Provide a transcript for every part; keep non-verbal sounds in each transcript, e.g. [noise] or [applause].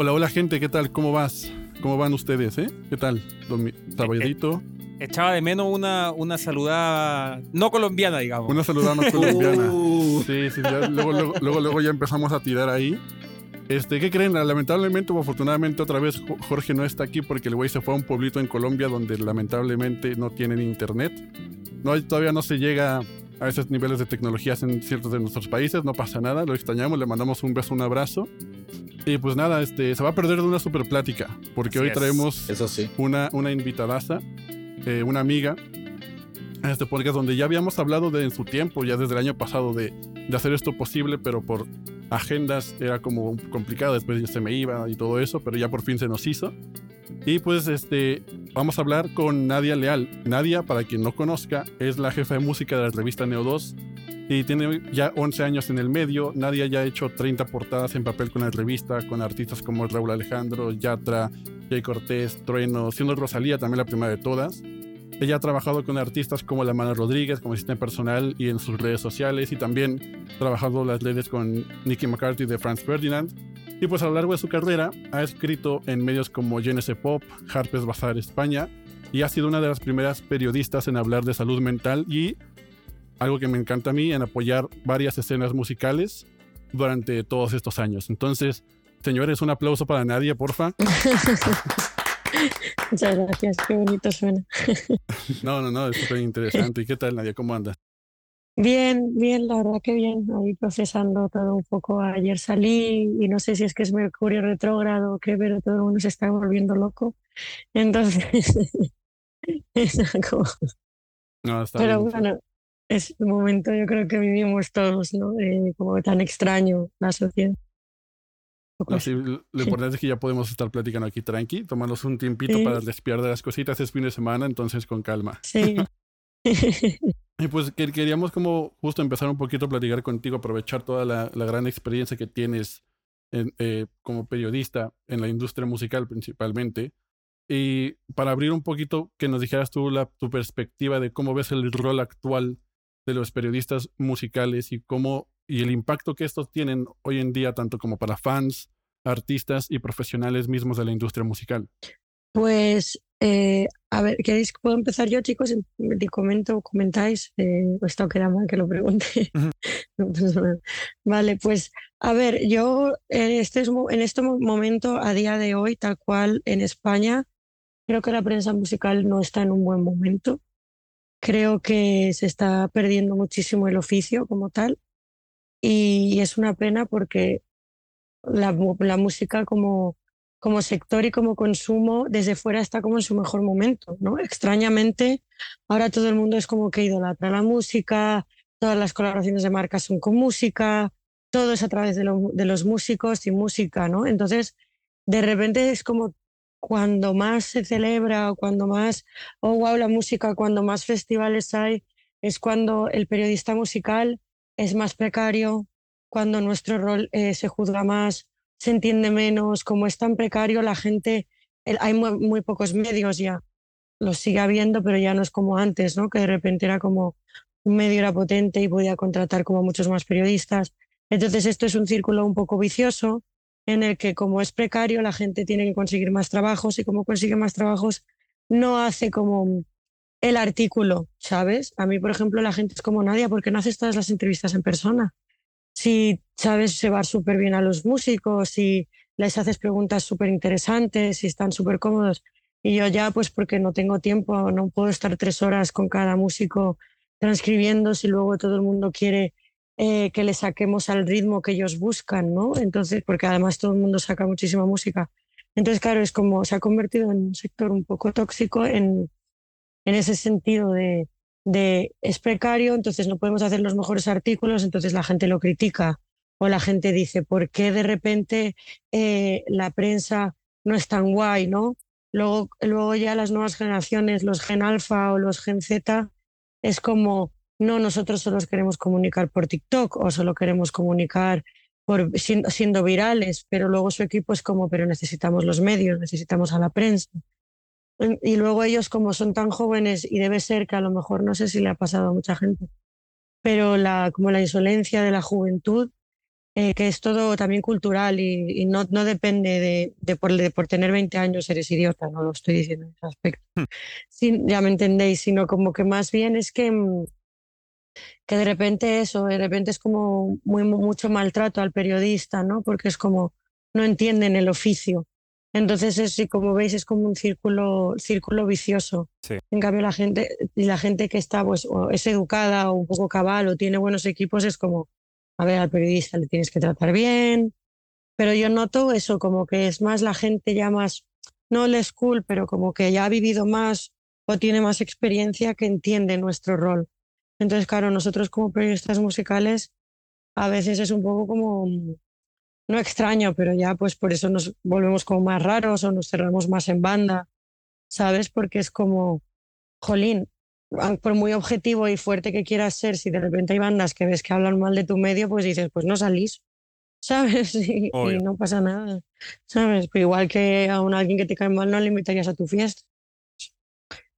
Hola, hola gente, ¿qué tal? ¿Cómo vas? ¿Cómo van ustedes, eh? ¿Qué tal? Sabadito. Echaba de menos una, una saludada no colombiana, digamos. Una saludada no colombiana. Uh. Sí, sí, luego, luego, luego, ya empezamos a tirar ahí. Este, ¿qué creen? Lamentablemente o afortunadamente otra vez Jorge no está aquí porque el güey se fue a un pueblito en Colombia donde lamentablemente no tienen internet. No, todavía no se llega a esos niveles de tecnologías en ciertos de nuestros países, no pasa nada, lo extrañamos, le mandamos un beso, un abrazo. Y pues nada, este, se va a perder de una super plática, porque hoy traemos Eso sí. una, una invitadaza, eh, una amiga, a este podcast donde ya habíamos hablado de en su tiempo, ya desde el año pasado, de, de hacer esto posible, pero por agendas era como complicado, después ya se me iba y todo eso, pero ya por fin se nos hizo. Y pues este, vamos a hablar con Nadia Leal. Nadia, para quien no conozca, es la jefa de música de la revista Neo 2 y tiene ya 11 años en el medio. Nadia ya ha hecho 30 portadas en papel con la revista, con artistas como Raúl Alejandro, Yatra, Jay Cortés, Trueno, siendo Rosalía también la primera de todas. Ella ha trabajado con artistas como La Mano Rodríguez como asistente personal y en sus redes sociales y también trabajado las redes con Nicky McCarthy de Franz Ferdinand. Y pues a lo largo de su carrera ha escrito en medios como GNS Pop, Harper's Bazaar España y ha sido una de las primeras periodistas en hablar de salud mental y algo que me encanta a mí, en apoyar varias escenas musicales durante todos estos años. Entonces, señores, un aplauso para Nadia, porfa. [laughs] Muchas gracias, qué bonito suena. [laughs] no, no, no, es súper interesante. ¿Y qué tal, Nadia? ¿Cómo andas? Bien, bien, la verdad que bien. Ahí procesando todo un poco. Ayer salí y no sé si es que es Mercurio retrógrado o qué, pero todo el mundo se está volviendo loco. Entonces, [laughs] como... No, está pero bueno, es un momento yo creo que vivimos todos, ¿no? como tan extraño la sociedad lo importante es que ya podemos estar platicando aquí tranqui, tomarnos un tiempito para despiar de las cositas, es fin de semana, entonces con calma. Sí. [laughs] [laughs] y pues queríamos como justo empezar un poquito a platicar contigo, aprovechar toda la, gran experiencia que tienes eh, como periodista en la industria musical principalmente. Y para abrir un poquito, que nos dijeras tú tu perspectiva de cómo ves el rol actual de los periodistas musicales y cómo y el impacto que estos tienen hoy en día, tanto como para fans, artistas y profesionales mismos de la industria musical? Pues, eh, a ver, ¿queréis puedo empezar yo, chicos? Te comento, comentáis, eh, esto queda mal que lo pregunte. Pues, [laughs] vale, pues, a ver, yo en este, en este momento, a día de hoy, tal cual en España, creo que la prensa musical no está en un buen momento. Creo que se está perdiendo muchísimo el oficio como tal y es una pena porque la, la música como, como sector y como consumo desde fuera está como en su mejor momento, ¿no? Extrañamente, ahora todo el mundo es como que idolatra la música, todas las colaboraciones de marcas son con música, todo es a través de, los músicos y música, ¿no? Entonces, de repente es como cuando más se celebra o cuando más, oh, wow, la música, cuando más festivales hay, es cuando el periodista musical es más precario, cuando nuestro rol eh, se juzga más, se entiende menos, como es tan precario, la gente, hay muy, pocos medios ya, los sigue habiendo, pero ya no es como antes, ¿no? que de repente era como un medio era potente y podía contratar como muchos más periodistas. Entonces esto es un círculo un poco vicioso en el que como es precario la gente tiene que conseguir más trabajos y como consigue más trabajos no hace como el artículo, ¿sabes? A mí, por ejemplo, la gente es como Nadia, ¿por qué no haces todas las entrevistas en persona? Si sabes llevar súper bien a los músicos, si les haces preguntas súper interesantes, si están súper cómodos. Y yo ya, pues porque no tengo tiempo, no puedo estar tres horas con cada músico transcribiendo si luego todo el mundo quiere eh, que le saquemos al ritmo que ellos buscan, ¿no? Entonces, porque además todo el mundo saca muchísima música. Entonces, claro, es como se ha convertido en un sector un poco tóxico en en ese sentido de, de es precario, entonces no podemos hacer los mejores artículos, entonces la gente lo critica o la gente dice, ¿por qué de repente eh, la prensa no es tan guay, no? Luego, luego ya las nuevas generaciones, los Gen Alpha o los Gen Z, es como, no, nosotros solo queremos comunicar por TikTok o solo queremos comunicar por, siendo, siendo virales, pero luego su equipo es como, pero necesitamos los medios, necesitamos a la prensa. Y luego ellos como son tan jóvenes y debe ser que a lo mejor no sé si le ha pasado a mucha gente, pero la, como la insolencia de la juventud eh, que es todo también cultural y, no, no, depende de, de, por, de, por, tener 20 años eres idiota, no lo estoy diciendo en ese aspecto. Hmm. ya me entendéis, sino como que más bien es que, mm, que de repente eso, de repente es como muy, mucho maltrato al periodista, ¿no? Porque es como no entienden el oficio. Entonces, es, como veis, es como un círculo, círculo vicioso. En cambio, la gente, la gente que está, pues, es educada o un poco cabal o tiene buenos equipos, es como, a ver, al periodista le tienes que tratar bien. Pero yo noto eso, como que es más la gente ya más, no el school, pero como que ya ha vivido más o tiene más experiencia que entiende nuestro rol. Entonces, claro, nosotros como periodistas musicales a veces es un poco como, no extraño, pero ya pues por eso nos volvemos como más raros o nos cerramos más en banda, ¿sabes? Porque es como, jolín, por muy objetivo y fuerte que quieras ser, si de repente hay bandas que ves que hablan mal de tu medio, pues dices, pues no salís, [laughs] ¿sabes? Y, no pasa nada, ¿sabes? Pero igual que a un alguien que te cae mal no le invitarías a tu fiesta.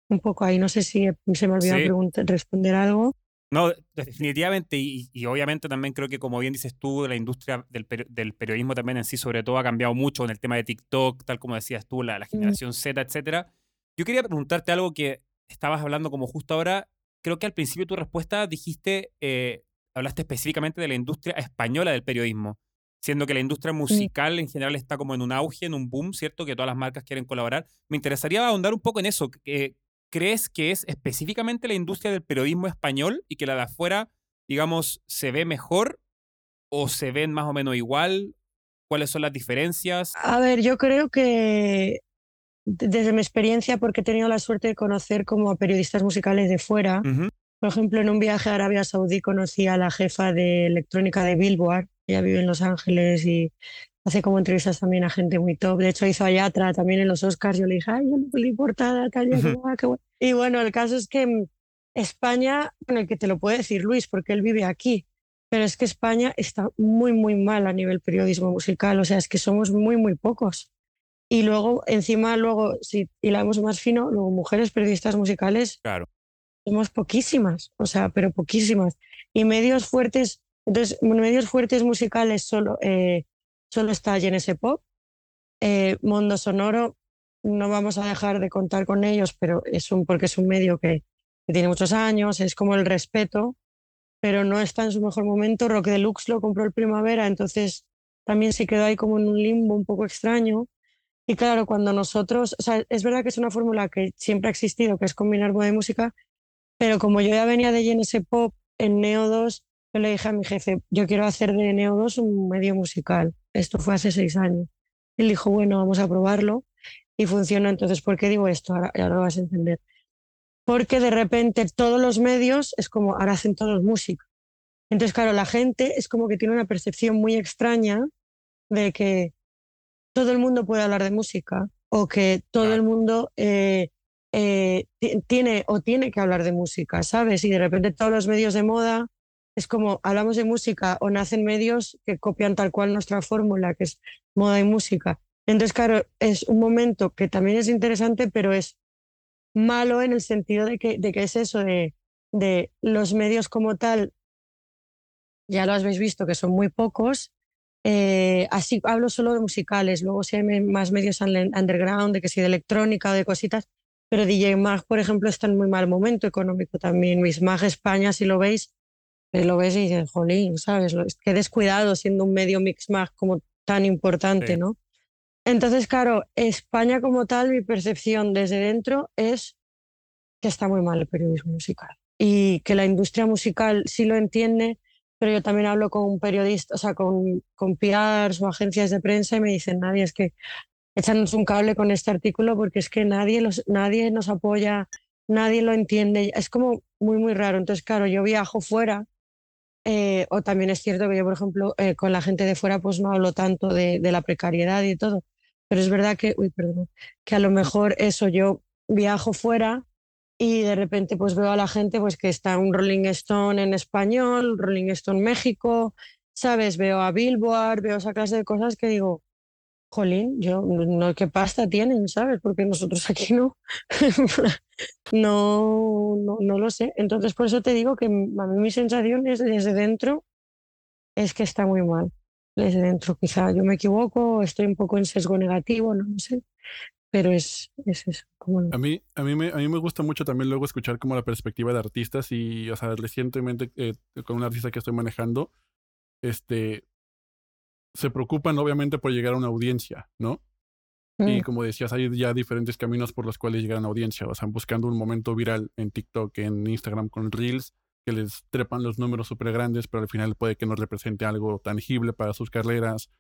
Un poco ahí, no sé si se me olvidó responder algo. No, definitivamente, y, obviamente también creo que como bien dices tú, la industria del, del, periodismo también en sí sobre todo ha cambiado mucho en el tema de TikTok, tal como decías tú, la, la mm. generación Z, etcétera. Yo quería preguntarte algo que estabas hablando como justo ahora, creo que al principio de tu respuesta dijiste, eh, hablaste específicamente de la industria española del periodismo, siendo que la industria musical en general está como en un auge, en un boom, ¿cierto? Que todas las marcas quieren colaborar. Me interesaría ahondar un poco en eso. ¿Crees que es específicamente la industria del periodismo español y que la de afuera, digamos, se ve mejor o se ven más o menos igual? ¿Cuáles son las diferencias? A ver, yo creo que desde mi experiencia, porque he tenido la suerte de conocer como a periodistas musicales de fuera. Por ejemplo, en un viaje a Arabia Saudí conocí a la jefa de electrónica de Billboard. Ella vive en Los Ángeles y hace como entrevistas también a gente muy top. De hecho, hizo a Yatra también en los Oscars. Yo le dije, ay, yo no fui portada, tal, y Y bueno, el caso es que mm, España, bueno, el que te lo puede decir Luis, porque él vive aquí, pero es que España está muy, muy mal a nivel periodismo musical. O sea, es que somos muy, muy pocos. Y luego, encima, luego, si hilamos más fino, luego mujeres periodistas musicales, claro. somos poquísimas, o sea, pero poquísimas. Y medios fuertes, entonces, medios fuertes musicales solo, eh, solo está GNS Pop. Eh, Mundo Sonoro, no vamos a dejar de contar con ellos, pero es un, porque es un medio que, tiene muchos años, es como el respeto, pero no está en su mejor momento. Rock Deluxe lo compró el Primavera, entonces también se quedó ahí como en un limbo un poco extraño. Y claro, cuando nosotros, o sea, es verdad que es una fórmula que siempre ha existido, que es combinar buena música, pero como yo ya venía de GNS Pop en Neo 2, yo le dije a mi jefe, yo quiero hacer de Neo 2 un medio musical. Esto fue hace seis años. Él dijo, bueno, vamos a probarlo. Y funcionó. Entonces, ¿por qué digo esto? Ahora, ahora lo vas a entender. Porque de repente todos los medios es como, ahora hacen todos música. Entonces, claro, la gente es como que tiene una percepción muy extraña de que todo el mundo puede hablar de música o que todo el mundo eh, eh, tiene o tiene que hablar de música, ¿sabes? Y de repente todos los medios de moda es como hablamos de música o nacen medios que copian tal cual nuestra fórmula, que es moda y música. Entonces, claro, es un momento que también es interesante, pero es malo en el sentido de que, de que es eso de, de los medios como tal, ya lo habéis visto, que son muy pocos, eh, así hablo solo de musicales, luego si hay más medios underground, de que si de electrónica o de cositas, pero DJ Mag, por ejemplo, está en muy mal momento económico también. Miss Mag España, si lo veis, lo ves y dices, jolín, ¿sabes? Qué descuidado siendo un medio Mix Mag como tan importante, ¿no? Entonces, claro, España como tal, mi percepción desde dentro es que está muy mal el periodismo musical y que la industria musical sí lo entiende, pero yo también hablo con un periodista, o sea, con, con PRs o agencias de prensa y me dicen, nadie, es que échanos un cable con este artículo porque es que nadie, los, nadie nos apoya, nadie lo entiende. Es como muy, muy raro. Entonces, claro, yo viajo fuera eh, o también es cierto que yo, por ejemplo, eh, con la gente de fuera pues no hablo tanto de, la precariedad y todo. Pero es verdad que, uy, perdón, que a lo mejor eso, yo viajo fuera y de repente pues veo a la gente pues que está un Rolling Stone en español, Rolling Stone México, ¿sabes? Veo a Billboard, veo esa clase de cosas que digo, jolín, yo no qué pasta tienen, ¿sabes? Porque nosotros aquí no, [laughs] no, no, no lo sé. Entonces por eso te digo que a mí mi sensación es desde dentro es que está muy mal. desde dentro. Quizá yo me equivoco, estoy un poco en sesgo negativo, no, sé, pero es, es eso. A, mí, a, mí me, a mí me gusta mucho también luego escuchar como la perspectiva de artistas y, o sea, recientemente eh, con un artista que estoy manejando, este, se preocupan obviamente por llegar a una audiencia, ¿no? Y mm. como decías, hay ya diferentes caminos por los cuales llegar a una audiencia. O sea, buscando un momento viral en TikTok, en Instagram con Reels, que les trepan los números súper grandes, pero al final puede que no represente algo tangible para sus carreras.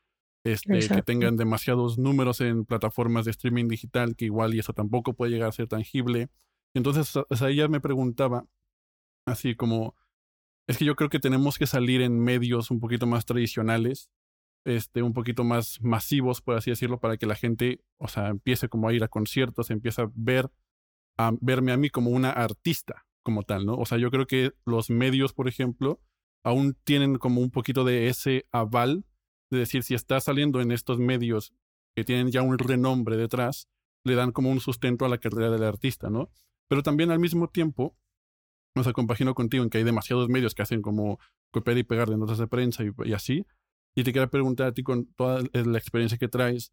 Este, que tengan demasiados números en plataformas de streaming digital, que igual y eso tampoco puede llegar a ser tangible. Entonces, o sea, ella me preguntaba, así como, es que yo creo que tenemos que salir en medios un poquito más tradicionales, este, un poquito más masivos, por así decirlo, para que la gente, o sea, empiece como a ir a conciertos, empiece a ver, a verme a mí como una artista, como tal, ¿no? O sea, yo creo que los medios, por ejemplo, aún tienen como un poquito de ese aval de decir, si está saliendo en estos medios que tienen ya un renombre detrás, le dan como un sustento a la carrera del artista, ¿no? Pero también al mismo tiempo, o sea, compagino contigo en que hay demasiados medios que hacen como copiar y pegar de notas de prensa y así. Y te quiero preguntar a ti con toda la experiencia que traes,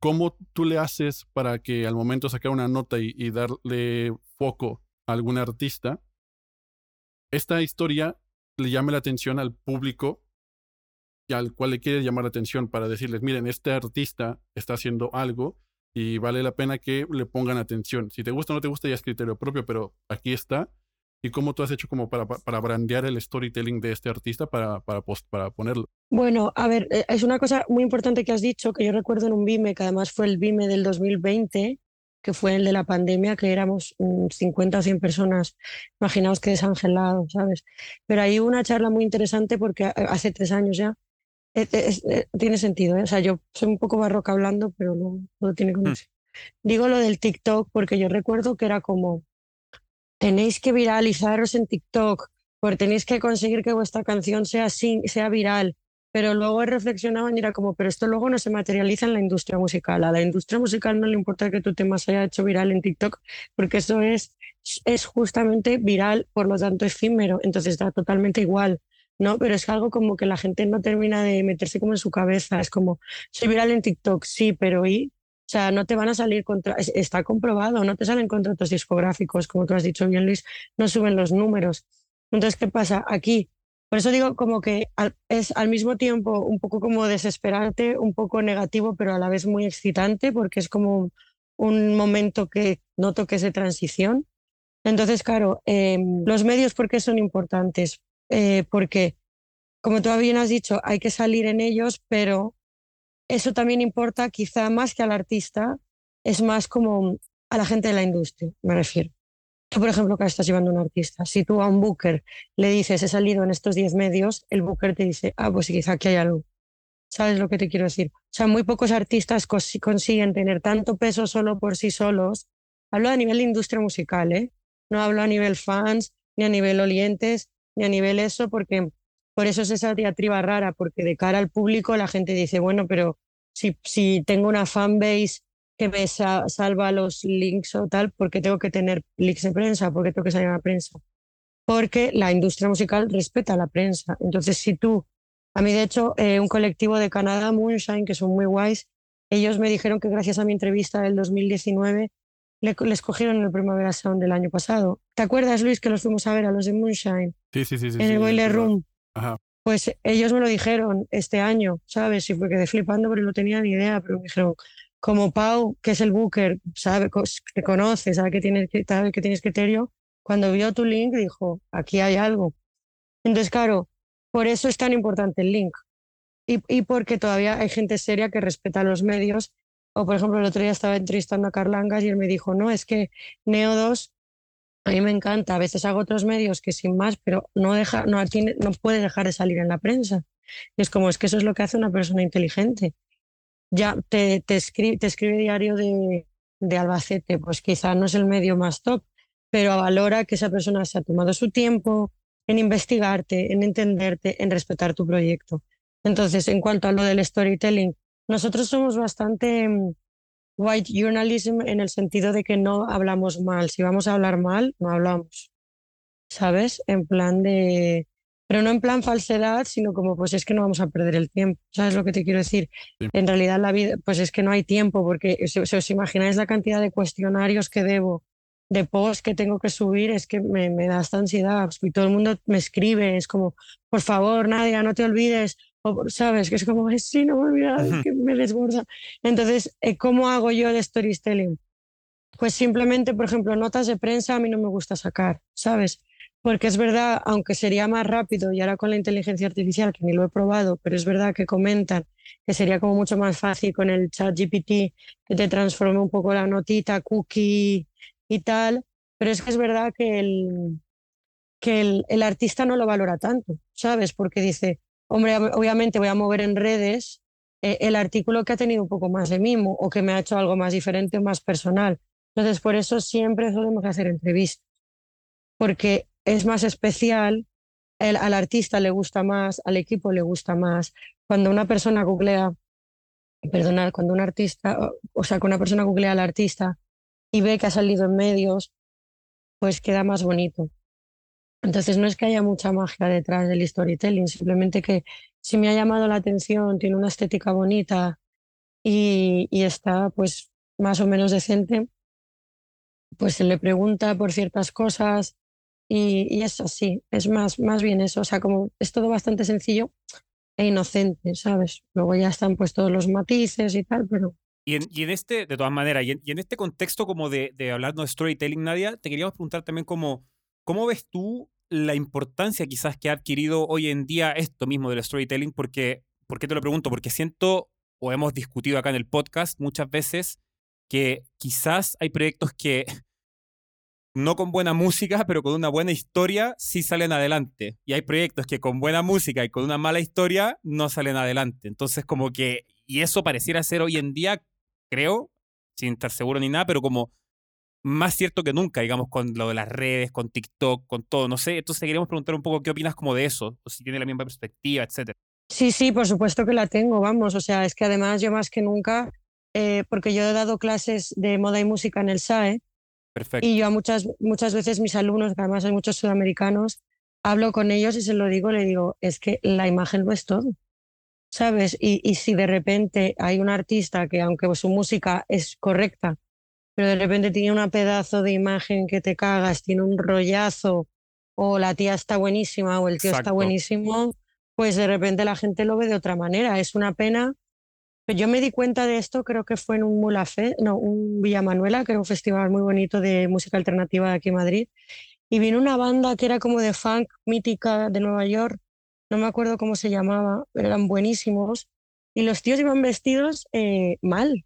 ¿cómo tú le haces para que al momento de sacar una nota y darle foco algún artista, esta historia le llame la atención al público y al cual le quiere llamar la atención para decirles, miren, este artista está haciendo algo y vale la pena que le pongan atención. Si te gusta o no te gusta ya es criterio propio, pero aquí está. ¿Y cómo tú has hecho como para, para brandear el storytelling de este artista para, para, para ponerlo? Bueno, a ver, eh, es una cosa muy importante que has dicho, que yo recuerdo en un BIME, que además fue el BIME del 2020, que fue el de la pandemia, que éramos 50 o 100 personas, imaginaos que desangelado, ¿sabes? Pero hay una charla muy interesante porque hace tres años ya, eh, eh, eh, tiene sentido, o sea, yo soy un poco barroca hablando, pero no, no tiene mm. conexión. Digo lo del TikTok porque yo recuerdo que era como, tenéis que viralizaros en TikTok, porque tenéis que conseguir que vuestra canción sea, sea viral, pero luego he reflexionado y era como, pero esto luego no se materializa en la industria musical. A la industria musical no le importa que tu tema se haya hecho viral en TikTok, porque eso es, es justamente viral, por lo tanto efímero, entonces da totalmente igual. ¿no? Pero es algo como que la gente no termina de meterse como en su cabeza. Es como, soy viral en TikTok, sí, pero ¿y? O sea, no te van a salir contra, está comprobado, no te salen contratos discográficos, como tú has dicho bien, Luis, no suben los números. Entonces, ¿qué pasa? Aquí por eso digo como que es al mismo tiempo un poco como desesperante, un poco negativo, pero a la vez muy excitante porque es como un momento que noto que es de transición. Entonces, claro, em, los medios, ¿por qué son importantes? Eh, porque, como tú bien has dicho, hay que salir en ellos, pero eso también importa quizá más que al artista, es más como a la gente de la industria, me refiero. Tú, por ejemplo, que estás llevando un artista, si tú a un booker le dices he salido en estos 10 medios, el booker te dice, ah, pues quizá aquí hay algo. ¿Sabes lo que te quiero decir? O sea, muy pocos artistas consiguen tener tanto peso solo por sí solos. Hablo a nivel de industria musical, ¿eh? No hablo a nivel fans, ni a nivel oyentes, ni a nivel eso, porque por eso es esa diatriba rara, porque de cara al público la gente dice, bueno, pero si, si tengo una fanbase que me salva los links o tal, porque tengo que tener links de prensa, porque tengo que salir a la prensa. Porque la industria musical respeta a la prensa. Entonces, si tú, a mí de hecho, eh, un colectivo de Canadá, Moonshine, que son muy guays, ellos me dijeron que gracias a mi entrevista del 2019 le, les cogieron el Primavera Sound del año pasado. ¿Te acuerdas, Luis, que los fuimos a ver a los de Moonshine? Sí, sí, sí. En el Boiler Room. Pues ellos me lo dijeron este año, ¿sabes? Y fue quedé flipando porque no tenía ni idea, pero me dijeron, como Pau, que es el booker, sabe, que conoce, sabe que tienes, sabe que tienes criterio, cuando vio tu link dijo, aquí hay algo. Entonces, claro, por eso es tan importante el link. Y, y porque todavía hay gente seria que respeta los medios. O, por ejemplo, el otro día estaba entrevistando a Carlangas y él me dijo, no, es que Neo 2 a mí me encanta. A veces hago otros medios que sin más, pero no, deja, no, no puede dejar de salir en la prensa. Es como, es que eso es lo que hace una persona inteligente ya te, te, escribe, te escribe diario de, de Albacete, pues quizá no es el medio más top, pero valora que esa persona se ha tomado su tiempo en investigarte, en entenderte, en respetar tu proyecto. Entonces, en cuanto a lo del storytelling, nosotros somos bastante mm, white journalism en el sentido de que no hablamos mal. Si vamos a hablar mal, no hablamos. ¿Sabes? En plan de pero no en plan falsedad, sino como pues es que no vamos a perder el tiempo, ¿sabes lo que te quiero decir? En realidad la vida, pues es que no hay tiempo, porque si, os imagináis la cantidad de cuestionarios que debo, de posts que tengo que subir, es que me, me da esta ansiedad, y todo el mundo me escribe, es como, por favor, Nadia, no te olvides, o, ¿sabes? Que es como, sí, no me que desborda. Entonces, eh, ¿cómo hago yo de storytelling? Pues simplemente, por ejemplo, notas de prensa a mí no me gusta sacar, ¿sabes? Porque es verdad, aunque sería más rápido y ahora con la inteligencia artificial, que ni lo he probado, pero es verdad que comentan que sería como mucho más fácil con el chat GPT que te transforme un poco la notita, cookie y tal, pero es que es verdad que el, que el, el artista no lo valora tanto, ¿sabes? Porque dice, hombre, obviamente voy a mover en redes eh, el artículo que ha tenido un poco más de mimo o que me ha hecho algo más diferente o más personal. Entonces, por eso siempre solemos hacer entrevistas, porque es más especial, el, al artista le gusta más, al equipo le gusta más. Cuando una persona googlea, perdonad, cuando un artista, o sea, cuando una persona googlea al artista y ve que ha salido en medios, pues queda más bonito. Entonces no es que haya mucha magia detrás del storytelling, simplemente que si me ha llamado la atención, tiene una estética bonita y, y está pues más o menos decente, pues se le pregunta por ciertas cosas, y, es así, es más, más bien eso, o sea, como es todo bastante sencillo e inocente, ¿sabes? Luego ya están pues todos los matices y tal, pero... Y en, y este, de todas maneras, y en, este contexto como de, de hablar de storytelling, Nadia, te queríamos preguntar también como, ¿cómo ves tú la importancia quizás que ha adquirido hoy en día esto mismo del storytelling? Porque, ¿Por qué te lo pregunto? Porque siento, o hemos discutido acá en el podcast muchas veces, que quizás hay proyectos que [laughs] no con buena música, pero con una buena historia, sí salen adelante. Y hay proyectos que con buena música y con una mala historia no salen adelante. Entonces, como que, y eso pareciera ser hoy en día, creo, sin estar seguro ni nada, pero como más cierto que nunca, digamos, con lo de las redes, con TikTok, con todo, no sé. Entonces, queríamos preguntar un poco qué opinas como de eso, o si tiene la misma perspectiva, etcétera. Sí, sí, por supuesto que la tengo, vamos. O sea, es que además yo más que nunca, eh, porque yo he dado clases de moda y música en el SAE, y yo a muchas, muchas veces mis alumnos, que además hay muchos sudamericanos, hablo con ellos y se lo digo, le digo, es que la imagen no es todo, ¿sabes? Y, y si de repente hay un artista que aunque su música es correcta, pero de repente tiene un pedazo de imagen que te cagas, tiene un rollazo, o la tía está buenísima o el tío está buenísimo, pues de repente la gente lo ve de otra manera. Es una pena yo me di cuenta de esto, creo que fue en un Mulafé, no, un Villa Manuela, que era un festival muy bonito de música alternativa de aquí en Madrid. Y vino una banda que era como de funk mítica de Nueva York, no me acuerdo cómo se llamaba, pero eran buenísimos. Y los tíos iban vestidos eh, mal,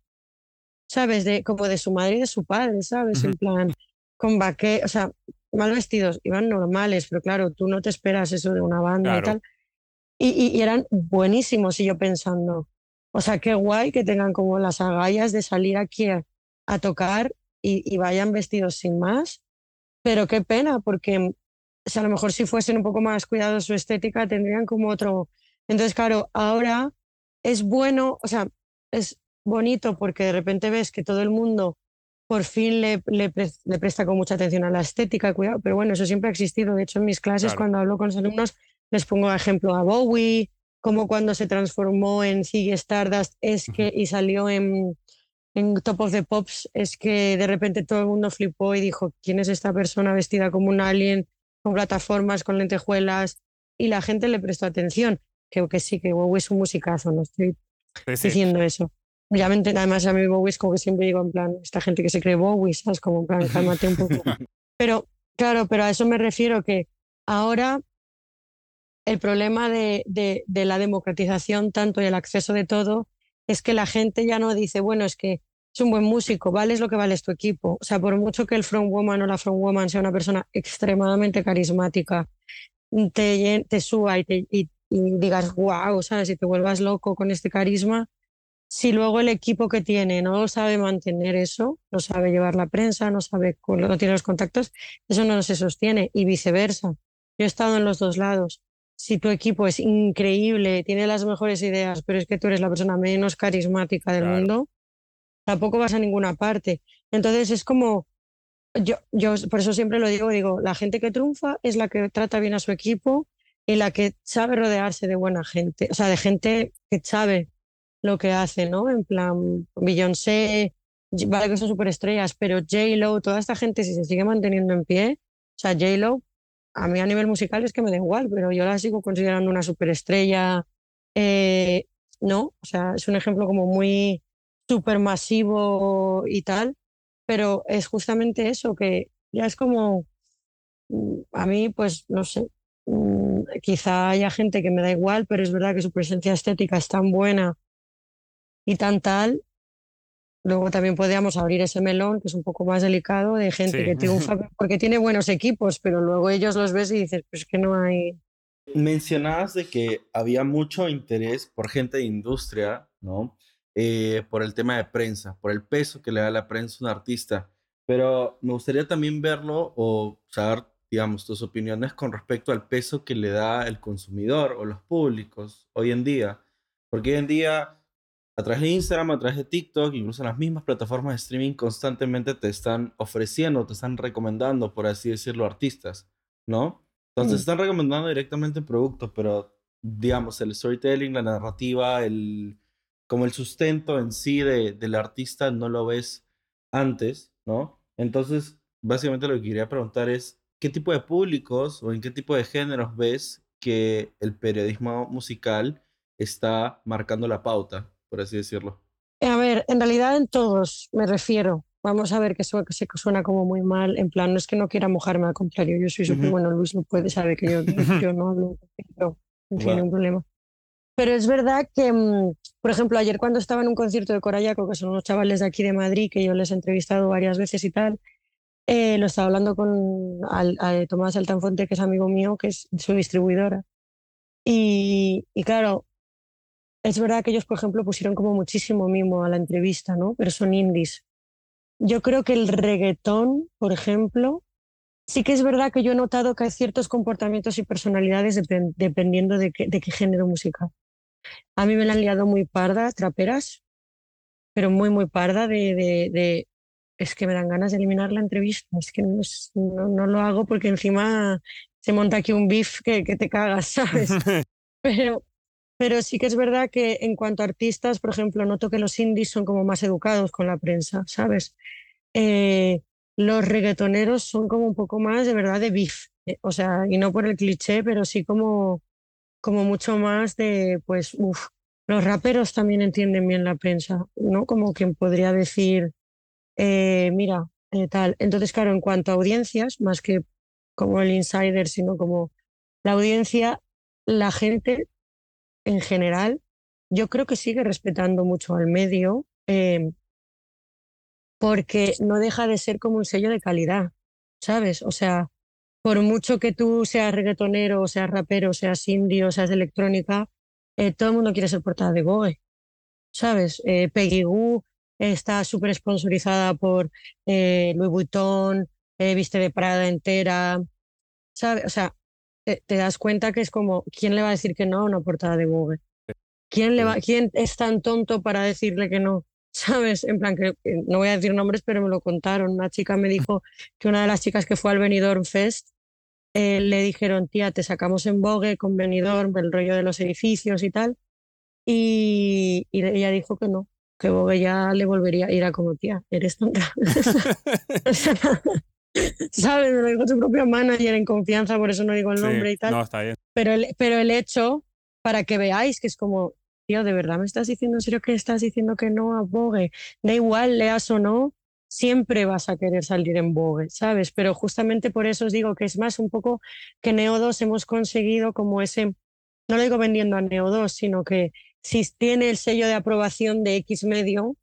¿sabes? De, como de su madre y de su padre, ¿sabes? En plan, con vaque, o sea, mal vestidos, iban normales, pero claro, tú no te esperas eso de una banda y tal. Y, y, eran buenísimos, y yo pensando, o sea, qué guay que tengan como las agallas de salir aquí a, tocar y, vayan vestidos sin más. Pero qué pena, porque a lo mejor si fuesen un poco más cuidados su estética, tendrían como otro. Entonces, claro, ahora es bueno, o sea, es bonito porque de repente ves que todo el mundo por fin le, le, presta con mucha atención a la estética, cuidado, pero bueno, eso siempre ha existido. De hecho, en mis clases, cuando hablo con los alumnos, les pongo ejemplo a Bowie, como cuando se transformó en Ziggy Stardust es que, y salió en, en Top of the Pops, es que de repente todo el mundo flipó y dijo, ¿quién es esta persona vestida como un alien, con plataformas, con lentejuelas? Y la gente le prestó atención. Creo que sí, que Bowie es un musicazo, no estoy diciendo eso. Obviamente, además a mí Bowie es como que siempre digo en plan, esta gente que se cree Bowie, ¿sabes? Como en plan, cálmate un poco. [laughs] Pero, claro, pero a eso me refiero que ahora el problema de, de, la democratización tanto y el acceso de todo es que la gente ya no dice, bueno, es que es un buen músico, vales lo que vale tu equipo. O sea, por mucho que el frontwoman o la frontwoman sea una persona extremadamente carismática, te, te suba y, te, y, digas, wow, ¿sabes? Y te vuelvas loco con este carisma, si luego el equipo que tiene no sabe mantener eso, no sabe llevar la prensa, no sabe, no tiene los contactos, eso no se sostiene y viceversa. Yo he estado en los dos lados si tu equipo es increíble, tiene las mejores ideas, pero es que tú eres la persona menos carismática del mundo, tampoco vas a ninguna parte. Entonces es como, yo, yo por eso siempre lo digo, digo, la gente que triunfa es la que trata bien a su equipo y la que sabe rodearse de buena gente, o sea, de gente que sabe lo que hace, ¿no? En plan, Beyoncé, vale que son superestrellas, pero J-Lo, toda esta gente, si se sigue manteniendo en pie, o sea, J-Lo, a mí a nivel musical es que me da igual, pero yo la sigo considerando una superestrella. Eh, no, o sea, es un ejemplo como muy supermasivo y tal, pero es justamente eso, que ya es como, mm, a mí, pues, no sé, mm, quizá haya gente que me da igual, pero es verdad que su presencia estética es tan buena y tan tal Luego también podríamos abrir ese melón, que es un poco más delicado, de gente que triunfa [laughs] porque tiene buenos equipos, pero luego ellos los ves y dices, pues que no hay... Mencionabas de que había mucho interés por gente de industria, ¿no? Eh, por el tema de prensa, por el peso que le da la prensa a un artista. Pero me gustaría también verlo o saber, digamos, tus opiniones con respecto al peso que le da el consumidor o los públicos hoy en día. Porque hoy en día a través de Instagram, a través de TikTok, incluso las mismas plataformas de streaming constantemente te están ofreciendo, te están recomendando, por así decirlo, artistas, ¿no? Entonces, mm. están recomendando directamente productos, pero digamos, el storytelling, la narrativa, el, como el sustento en sí de, del artista no lo ves antes, ¿no? Entonces, básicamente lo que quería preguntar es, ¿qué tipo de públicos o en qué tipo de géneros ves que el periodismo musical está marcando la pauta? Por así decirlo? A ver, en realidad en todos me refiero. Vamos a ver que suena, que suena como muy mal. En plan, no es que no quiera mojarme, al contrario, yo soy súper bueno. Luis no puede, sabe que yo, [laughs] yo no hablo, no tiene un problema. Pero es verdad que, mm, por ejemplo, ayer cuando estaba en un concierto de Corayaco, que son unos chavales de aquí de Madrid, que yo les he entrevistado varias veces y tal, eh, lo estaba hablando con al, Tomás Altanfonte, que es amigo mío, que es su distribuidora. Y, y claro, es verdad que ellos, por ejemplo, pusieron como muchísimo mimo a la entrevista, ¿no? Pero son indies. Yo creo que el reggaetón, por ejemplo, sí que es verdad que yo he notado que hay ciertos comportamientos y personalidades dependiendo de qué, de qué género musical. A mí me la han liado muy parda, traperas, pero muy, muy parda de, de, es que me dan ganas de eliminar la entrevista. Es que no, no, lo hago porque encima se monta aquí un beef que, que te cagas, [laughs] ¿sabes? [laughs] Pero, pero sí que es verdad que en cuanto a artistas, por ejemplo, noto que los indies son como más educados con la prensa, ¿sabes? Eh, los reggaetoneros son como un poco más de verdad de beef, eh, o sea, y no por el cliché, pero sí como, como mucho más de, pues, uff, los raperos también entienden bien la prensa, ¿no? Como quien podría decir, eh, mira, tal. Entonces, claro, en cuanto a audiencias, más que como el insider, sino como la audiencia, la gente en general, yo creo que sigue respetando mucho al medio em, porque no deja de ser como un sello de calidad, ¿sabes? O sea, por mucho que tú seas reggaetonero, seas rapero, seas indie, o seas de electrónica, eh, todo el mundo quiere ser portada de Vogue, ¿sabes? Eh, Peggy Goo está súper sponsorizada por eh, Louis Vuitton, viste de Prada entera, ¿sabes? O sea, te, das cuenta que es como, ¿quién le va a decir que no a una portada de Vogue? ¿Quién, le va, ¿Quién es tan tonto para decirle que no? [laughs] ¿Sabes? En plan, que no voy a decir nombres, pero me lo contaron. Una chica me dijo que una de las chicas que fue al Benidorm Fest eh, le dijeron, tía, te sacamos en Vogue con Benidorm, el rollo de los edificios y tal. Y, y ella dijo que no, que Vogue ya le volvería a ir a como, tía, eres tonta. [laughs] ¿Sabes? Me lo dijo su propio manager en confianza, por eso no digo el nombre y tal. No, está bien. Pero el, pero el hecho, para que veáis que es como, tío, ¿de verdad me estás diciendo en serio que estás diciendo que no a Vogue? Da igual, leas o no, siempre vas a querer salir en Vogue, ¿sabes? Pero justamente por eso os digo que es más un poco que Neo 2 hemos conseguido como ese, no lo digo vendiendo a Neo 2, sino que si tiene el sello de aprobación de X medio,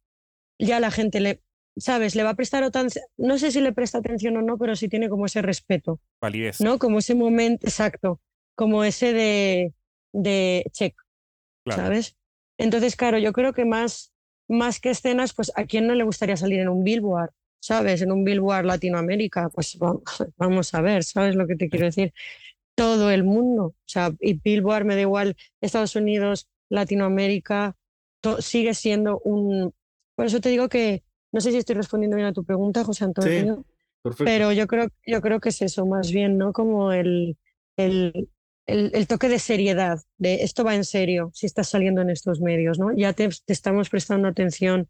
ya la gente le, ¿sabes? Le va a prestar atención, no sé si le presta atención o no, pero sí tiene como ese respeto. Validez. ¿No? Como ese momento, exacto, como ese de, de check, ¿sabes? Entonces, claro, yo creo que más, más que escenas, pues a quién no le gustaría salir en un Billboard, ¿sabes? En un Billboard Latinoamérica, pues [laughs] vamos a ver, ¿sabes lo que te quiero decir? Todo el mundo, o sea, y Billboard me da igual, Estados Unidos, Latinoamérica, sigue siendo un... Por eso te digo que no sé si estoy respondiendo bien a tu pregunta, José Antonio. Sí, pero yo creo, yo creo que es eso, más bien, ¿no? Como el, el el, toque de seriedad, de esto va en serio, si estás saliendo en estos medios, ¿no? Ya te, estamos prestando atención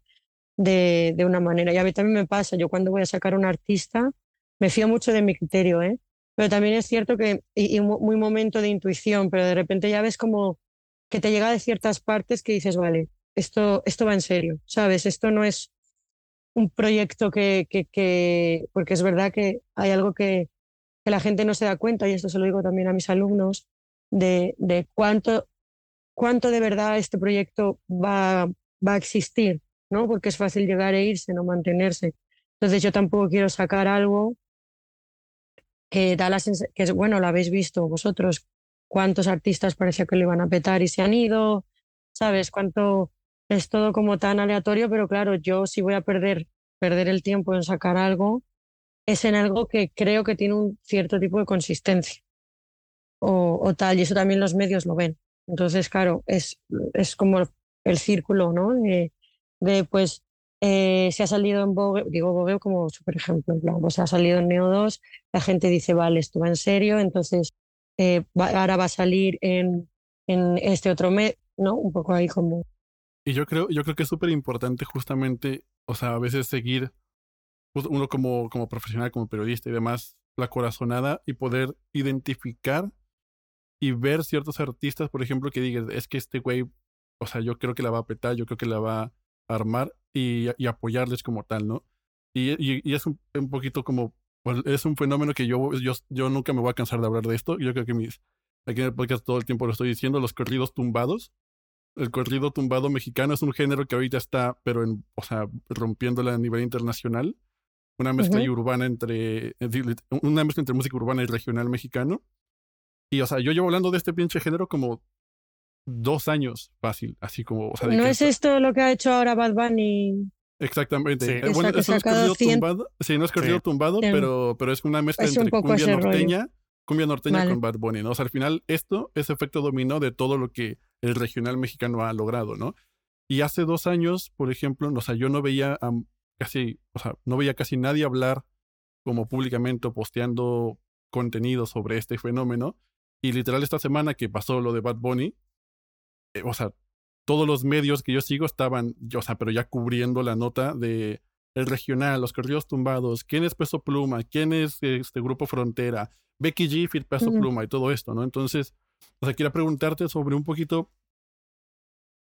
de, de, una manera. Y a mí también me pasa, yo cuando voy a sacar a un artista, me fío mucho de mi criterio, ¿eh? Pero también es cierto que, y, muy momento de intuición, pero de repente ya ves como que te llega de ciertas partes que dices, vale, esto, esto va en serio, ¿sabes? Esto no es un proyecto que, que, que porque es verdad que hay algo que, que la gente no se da cuenta, y esto se lo digo también a mis alumnos, de, de cuánto, cuánto de verdad este proyecto va, va a existir, ¿no? Porque es fácil llegar e irse, no mantenerse. Entonces yo tampoco quiero sacar algo que da que es bueno, lo habéis visto vosotros, cuántos artistas parecía que lo iban a petar y se han ido, ¿sabes? Cuánto es todo como tan aleatorio, pero claro, yo si voy a perder, perder el tiempo en sacar algo, es en algo que creo que tiene un cierto tipo de consistencia o, tal, y eso también los medios lo ven. Entonces, claro, es, es como el círculo, ¿no? De, de pues, eh, se ha salido en Vogue, digo Vogue como super ejemplo, pues se ha salido en Neo 2, la gente dice, vale, esto va en serio, entonces eh, ahora va a salir en, en este otro mes, ¿no? Un poco ahí como... Y yo creo, yo creo que es súper importante justamente, o sea, a veces seguir pues, uno como, como profesional, como periodista y demás, la corazonada y poder identificar y ver ciertos artistas, por ejemplo, que digan, es que este güey, o sea, yo creo que la va a petar, yo creo que la va a armar y, y apoyarles como tal, ¿no? Y, y, es un, un, poquito como, pues, es un fenómeno que yo, yo, yo nunca me voy a cansar de hablar de esto. Yo creo que mis, aquí en el podcast todo el tiempo lo estoy diciendo, los corridos tumbados. El corrido tumbado mexicano es un género que ahorita está, pero en, o sea, rompiéndola a nivel internacional una mezcla urbana entre, una mezcla entre música urbana y regional mexicano. Y, o sea, yo llevo hablando de este pinche género como dos años fácil, así como... O sea, ¿No es esto lo que ha hecho ahora Bad Bunny? Exactamente. Sí. Eh, bueno, es corrido tumbado. Sí, no es corrido tumbado, pero, pero es una mezcla entre cumbia norteña, cumbia norteña con Bad Bunny, ¿no? O sea, al final esto es efecto dominó de todo lo que el regional mexicano ha logrado, ¿no? Y hace dos años, por ejemplo, o sea, yo no veía casi, o sea, no veía casi nadie hablar como públicamente posteando contenido sobre este fenómeno. Y literal esta semana que pasó lo de Bad Bunny, eh, o sea, todos los medios que yo sigo estaban, o sea, pero ya cubriendo la nota de el regional, los corridos tumbados, quién es Peso Pluma, quién es este grupo Frontera, Becky G, Fit Peso Pluma y todo esto, ¿no? Entonces, o sea, quiero preguntarte sobre un poquito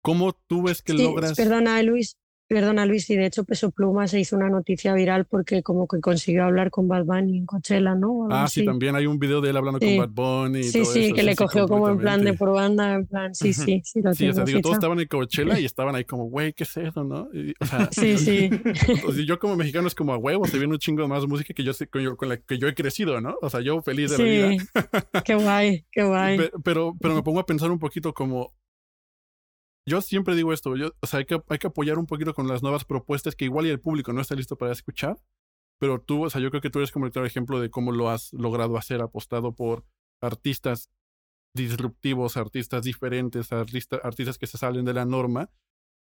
cómo tú ves que logras... Perdona, Luis, Perdona Luis, y de hecho Peso Pluma se hizo una noticia viral porque como que consiguió hablar con Bad Bunny en Coachella, ¿no? Ah, sí, también hay un video de él hablando con Bad Bunny. Y sí, todo sí, que le cogió como en plan de por banda, en plan, sí, [laughs] sí, sí. Lo sí, o sea, digo, todos estaban en Coachella y [laughs] estaban ahí como, güey, ¿qué es eso, no? o sea, sí, sí. [laughs] yo como mexicano es como a huevo, se viene un chingo más música que yo, con, la que yo he crecido, ¿no? O sea, yo feliz de la vida. qué guay, qué guay. pero, pero me pongo a pensar un poquito como, yo siempre digo esto, yo, o sea, hay que, hay que apoyar un poquito con las nuevas propuestas que igual y el público no está listo para escuchar, pero tú, o sea, yo creo que tú eres como el claro ejemplo de cómo lo has logrado hacer, apostado por artistas disruptivos, artistas diferentes, artistas, que se salen de la norma,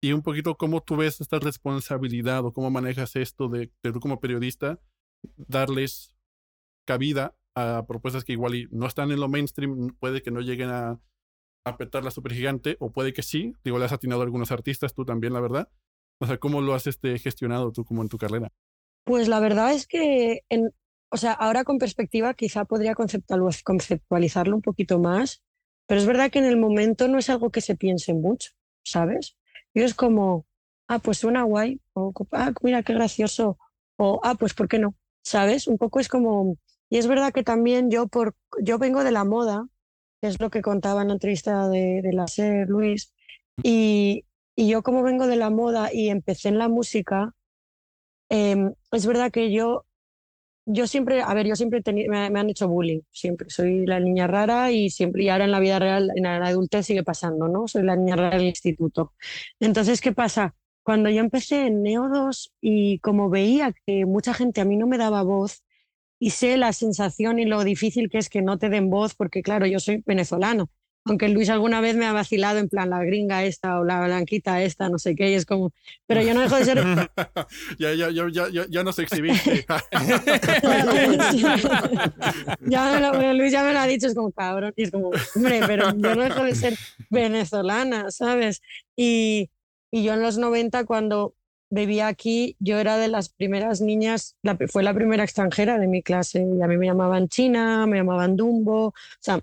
y un poquito cómo tú ves esta responsabilidad o cómo manejas esto de, de tú como periodista, darles cabida a propuestas que igual y no están en lo mainstream, puede que no lleguen a a petar la super gigante, o puede que sí, digo, le has atinado a algunos artistas, tú también, la verdad. O sea, ¿cómo lo has este, gestionado tú como en tu carrera? Pues la verdad es que, en, o sea, ahora con perspectiva quizá podría conceptualizarlo un poquito más, pero es verdad que en el momento no es algo que se piense mucho, ¿sabes? Y es como, ah, pues suena guay, o ah, mira qué gracioso, o ah, pues ¿por qué no? ¿Sabes? Un poco es como, y es verdad que también yo, por, yo vengo de la moda, es lo que contaba en la entrevista de, la SER, Luis. Y, yo como vengo de la moda y empecé en la música, eh, es verdad que yo, yo siempre, a ver, yo siempre me, me, han hecho bullying, siempre. Soy la niña rara y siempre, y ahora en la vida real, en la adultez sigue pasando, ¿no? Soy la niña rara del instituto. Entonces, ¿qué pasa? Cuando yo empecé en Neo 2 y como veía que mucha gente a mí no me daba voz, y sé la sensación y lo difícil que es que no te den voz, porque claro, yo soy venezolano aunque Luis alguna vez me ha vacilado en plan la gringa esta o la blanquita esta, no sé qué, y es como, pero yo no dejo de ser... [laughs] ya, ya, ya, ya, ya nos exhibiste. [laughs] [laughs] ya Luis ya me lo ha dicho, es como cabrón, y es como, hombre, pero yo no dejo de ser venezolana, ¿sabes? Y, y yo en los 90 cuando vivía aquí, yo era de las primeras niñas, fue la primera extranjera de mi clase y a mí me llamaban China, me llamaban Dumbo, o sea,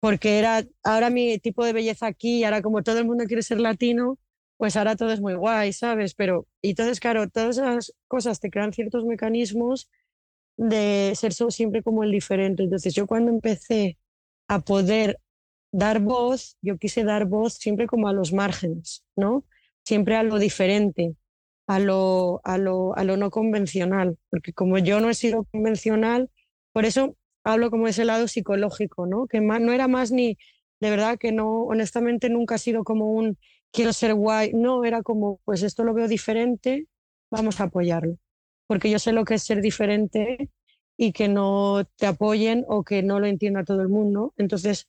porque era ahora mi tipo de belleza aquí y ahora como todo el mundo quiere ser latino, pues ahora todo es muy guay, ¿sabes? Pero, y entonces, claro, todas esas cosas te crean ciertos mecanismos de ser siempre como el diferente. Entonces, yo cuando empecé a poder dar voz, yo quise dar voz siempre como a los márgenes, ¿no? Siempre a lo diferente, a lo, a lo, a lo no convencional, porque como yo no he sido convencional, por eso hablo como de ese lado psicológico, ¿no? Que más, no era más ni, de verdad que no, honestamente nunca ha sido como un quiero ser guay, no, era como, pues esto lo veo diferente, vamos a apoyarlo, porque yo sé lo que es ser diferente y que no te apoyen o que no lo entienda todo el mundo. Entonces,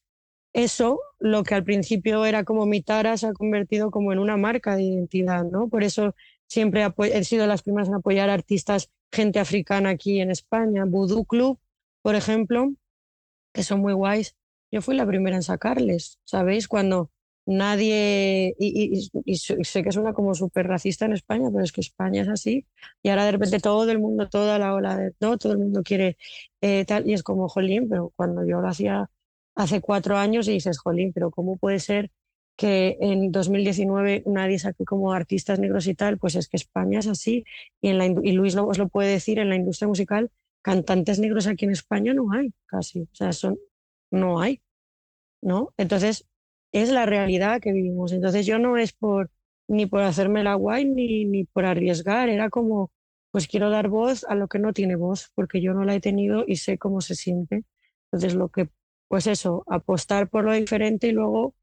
eso, lo que al principio era como mi tara, se ha convertido como en una marca de identidad, ¿no? Por eso siempre he sido las primeras en apoyar artistas, gente africana aquí en España, Voodoo Club, por ejemplo, que son muy guays. Yo fui la primera en sacarles, ¿sabéis? Cuando nadie, y, sé que suena como súper racista en España, pero es que España es así, y ahora de repente todo el mundo, toda la ola de, no, todo el mundo quiere eh, tal, y es como, jolín, pero cuando yo lo hacía hace cuatro años y dices, jolín, pero ¿cómo puede ser que en 2019 nadie saque como artistas negros y tal? Pues es que España es así, y, en la, y Luis os lo puede decir, en la industria musical cantantes negros aquí en España no hay casi, o sea, son, no hay, ¿no? Entonces, es la realidad que vivimos. Entonces, yo no es por ni por hacerme la guay ni, ni por arriesgar, era como, pues quiero dar voz a lo que no tiene voz, porque yo no la he tenido y sé cómo se siente. Entonces, lo que, pues eso, apostar por lo diferente y luego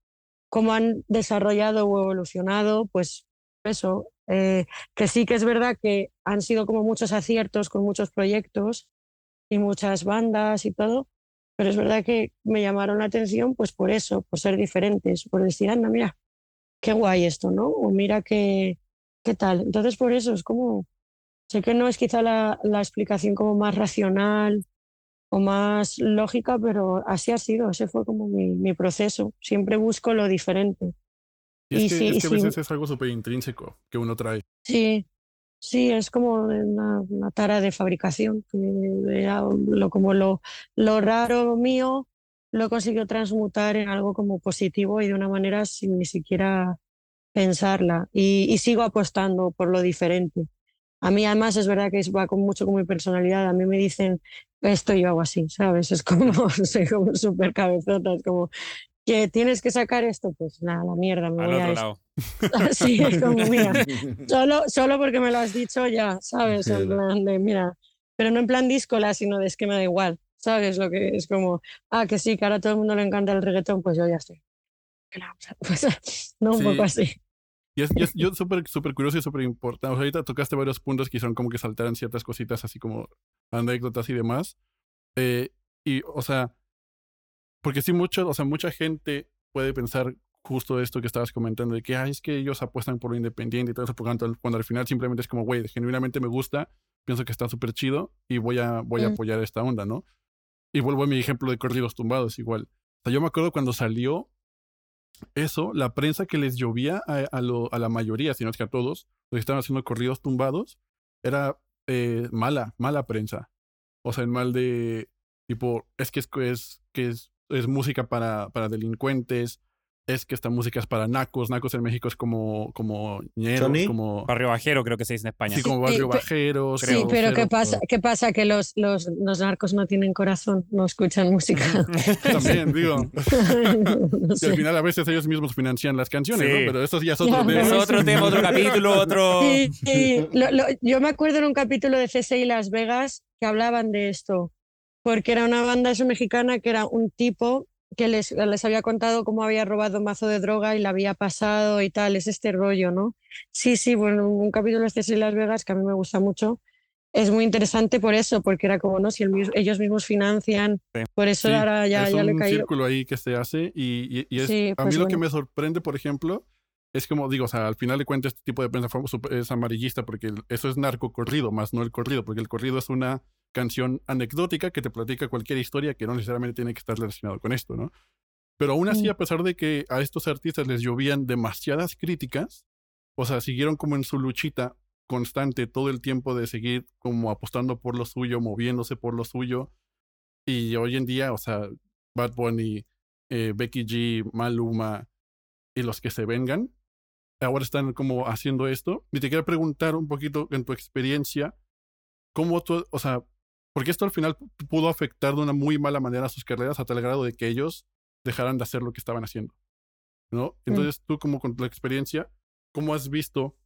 cómo han desarrollado o evolucionado, pues eso, eh, que sí que es verdad que han sido como muchos aciertos con muchos proyectos y muchas bandas y todo, pero es verdad que me llamaron la atención pues por eso, por ser diferentes, por decir, anda, mira, qué guay esto, ¿no? O mira qué, qué tal. Entonces por eso es como, sé que no es quizá la, la explicación como más racional o más lógica, pero así ha sido, ese fue como mi, mi proceso. Siempre busco lo diferente. Y es, que, es que a veces es algo súper intrínseco que uno trae. Sí, sí, es como una, una tara de fabricación. lo, como lo, lo raro mío lo he conseguido transmutar en algo como positivo y de una manera sin ni siquiera pensarla. Y, y sigo apostando por lo diferente. A mí además es verdad que va con mucho con mi personalidad. A mí me dicen esto yo hago así, ¿sabes? Es como, [laughs] soy como súper cabezota, es como, que tienes que sacar esto, pues nada, la mierda, me voy a lado. [laughs] sí, es como, mira, [laughs] solo, solo porque me lo has dicho ya, ¿sabes? En plan de, mira, pero no en plan díscola, sino de es que me da igual, ¿sabes? Lo que es como, ah, que sí, que ahora a todo el mundo le encanta el reggaetón, pues yo ya estoy. Pues, no, un poco así. Y es, yo súper super curioso y súper importante. O sea, ahorita tocaste varios puntos que son como que saltaran ciertas cositas, así como anécdotas y demás. Eh, y, o sea, porque sí, mucho, o sea, mucha gente puede pensar justo esto que estabas comentando, de que Ay, es que ellos apuestan por lo independiente y todo eso, cuando, cuando al final simplemente es como, güey, genuinamente me gusta, pienso que está súper chido y voy a, voy a mm. apoyar esta onda, ¿no? Y vuelvo a mi ejemplo de corridos tumbados, igual. O sea, yo me acuerdo cuando salió eso, la prensa que les llovía a, a, lo, a la mayoría, si no es que a todos, los que estaban haciendo corridos tumbados, era eh, mala, mala prensa. O sea, el mal de tipo, es que es, es, que es es música para, para delincuentes, es que esta música es para nacos. Nacos en México es como, como ñeros, como... Barrio bajero creo que se dice en España. Sí, como barrio bajero. Sí, pero ¿qué pasa, ¿qué pasa? Que los, los, los, narcos no tienen corazón, no escuchan música. [laughs] También, digo. [laughs] y al final a veces ellos mismos financian las canciones, ¿no? Pero eso ya es otro tema. Es otro tema, otro capítulo, otro... Sí, sí. yo me acuerdo en un capítulo de CSI Las Vegas que hablaban de esto porque era una banda eso mexicana que era un tipo que les, les había contado cómo había robado un mazo de droga y la había pasado y tal, es este rollo, ¿no? Sí, sí, bueno, un capítulo este es en Las Vegas que a mí me gusta mucho es muy interesante por eso, porque era como, ¿no? Si ellos mismos financian, por eso ahora ya, es ya le un caído. círculo ahí que se hace y, y, es, Sí, a pues mí lo que me sorprende, por ejemplo, es como digo, o sea, al final de cuentas este tipo de prensa es amarillista porque eso es narco corrido, más no el corrido, porque el corrido es una canción anecdótica que te platica cualquier historia que no necesariamente tiene que estar relacionado con esto, ¿no? Pero aún así, Mm. a pesar de que a estos artistas les llovían demasiadas críticas, o sea, siguieron como en su luchita constante todo el tiempo de seguir como apostando por lo suyo, moviéndose por lo suyo. Y hoy en día, o sea, Bad Bunny, eh, Becky G, Maluma y los que se vengan, ahora están como haciendo esto. Y te quiero preguntar un poquito en tu experiencia, cómo tú, o sea, porque esto al final pudo afectar de una muy mala manera sus carreras a tal grado de que ellos dejaran de hacer lo que estaban haciendo, ¿no? Entonces tú como con tu experiencia, ¿cómo has visto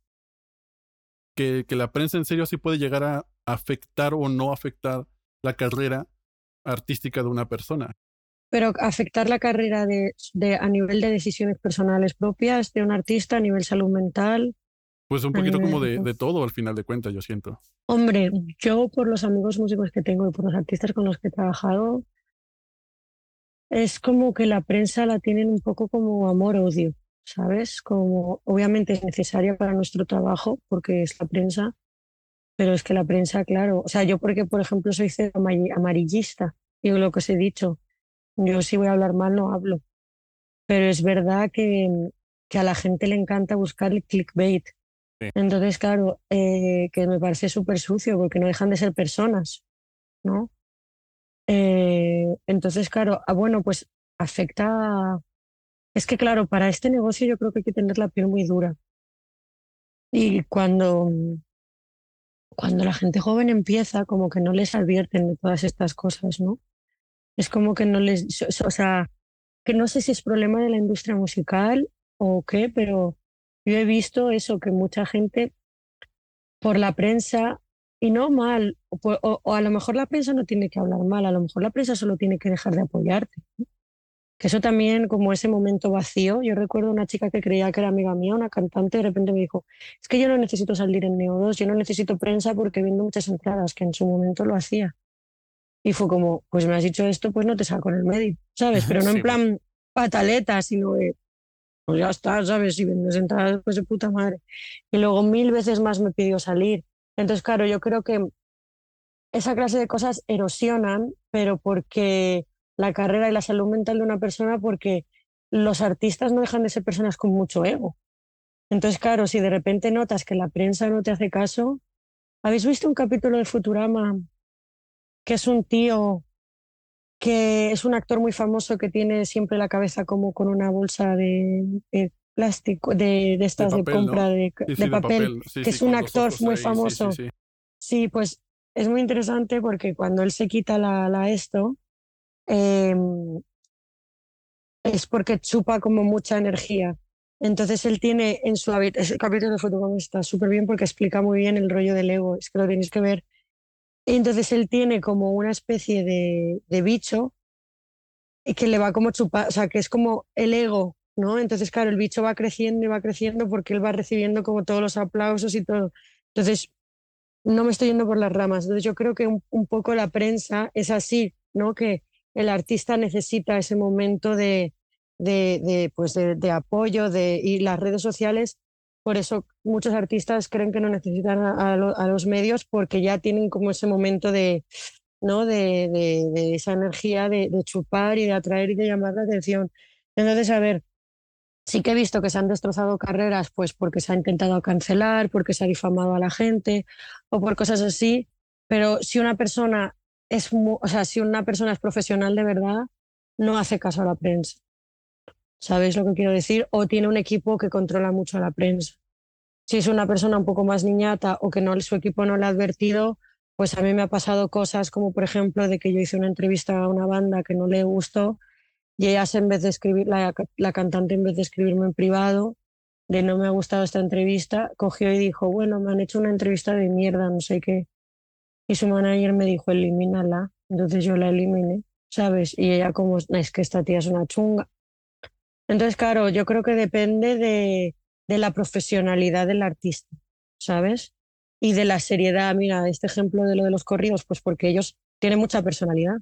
que, que la prensa en serio sí puede llegar a afectar o no afectar la carrera artística de una persona? Pero afectar la carrera de, de- a nivel de decisiones personales propias de un artista, a nivel salud mental. Pues un poquito como de, de todo al final de cuentas, yo siento. Hombre, yo por los amigos músicos que tengo y por los artistas con los que he trabajado, es como que la prensa la tienen un poco como amor-odio, ¿sabes? Como obviamente es necesaria para nuestro trabajo porque es la prensa, pero es que la prensa, claro, o sea, yo porque por ejemplo soy cero amari- amarillista, digo lo que os he dicho, yo si voy a hablar mal no hablo, pero es verdad que, que a la gente le encanta buscar el clickbait. Sí. Entonces, claro, eh, que me parece súper sucio porque no dejan de ser personas, ¿no? Eh, entonces, claro, ah, bueno, pues afecta. Es que, claro, para este negocio yo creo que hay que tener la piel muy dura. Y cuando, cuando la gente joven empieza, como que no les advierten de todas estas cosas, ¿no? Es como que no les. O sea, que no sé si es problema de la industria musical o qué, pero yo he visto eso, que mucha gente por la prensa, y no mal, o, o- o a lo mejor la prensa no tiene que hablar mal, a lo mejor la prensa solo tiene que dejar de apoyarte. ¿no? Que eso también, como ese momento vacío, yo recuerdo una chica que creía que era amiga mía, una cantante, de repente me dijo, es que yo no necesito salir en Neo 2, yo no necesito prensa porque vendo muchas entradas, que en su momento lo hacía. Y fue como, pues me has dicho esto, pues no te saco en el medio, ¿sabes? Pero no Sí, en plan pataleta, sino de, pues ya está, ¿sabes? Si vendes entradas, pues de puta madre. Y luego mil veces más me pidió salir. Entonces, claro, yo creo que esa clase de cosas erosionan, pero porque la carrera y la salud mental de una persona, porque los artistas no dejan de ser personas con mucho ego. Entonces, claro, si de repente notas que la prensa no te hace caso, ¿habéis visto un capítulo de Futurama que es un tío que es un actor muy famoso que tiene siempre la cabeza como con una bolsa de, de plástico, de, de estas de, compra de, Sí, de sí, papel? Sí, que es un actor muy ahí, famoso. sí. Pues es muy interesante porque cuando él se quita la, la esto, eh, es porque chupa como mucha energía. Entonces él tiene en su hábito, ese capítulo de Futurama está súper bien porque explica muy bien el rollo del ego, es que lo tenéis que ver. Entonces él tiene como una especie de, de bicho que le va como chupar, o sea, que es como el ego, ¿no? Entonces, claro, el bicho va creciendo y va creciendo porque él va recibiendo como todos los aplausos y todo. Entonces, no me estoy yendo por las ramas. Entonces, yo creo que un, poco la prensa es así, ¿no? Que el artista necesita ese momento de, de, de, pues de, de apoyo y las redes sociales. Por eso muchos artistas creen que no necesitan a, a lo- a los medios porque ya tienen como ese momento de, ¿no? de, de, esa energía de, de chupar y de atraer y de llamar la atención. Entonces, a ver, sí que he visto que se han destrozado carreras pues porque se ha intentado cancelar, porque se ha difamado a la gente o por cosas así, pero si una persona es, o sea, si una persona es profesional de verdad, no hace caso a la prensa. ¿Sabéis lo que quiero decir? O tiene un equipo que controla mucho a la prensa. Si es una persona un poco más niñata o que no, su equipo no le ha advertido, pues a mí me ha pasado cosas como, por ejemplo, de que yo hice una entrevista a una banda que no le gustó y ellas en vez de escribir, la, la cantante en vez de escribirme en privado, de no me ha gustado esta entrevista, cogió y dijo, bueno, me han hecho una entrevista de mierda, no sé qué. Y su manager me dijo, elimínala. Entonces yo la eliminé, ¿sabes? Y ella como, "No, es que esta tía es una chunga. Entonces, claro, yo creo que depende de, de la profesionalidad del artista, ¿sabes? y de la seriedad. Mira, este ejemplo de lo de los corridos, pues porque ellos tienen mucha personalidad.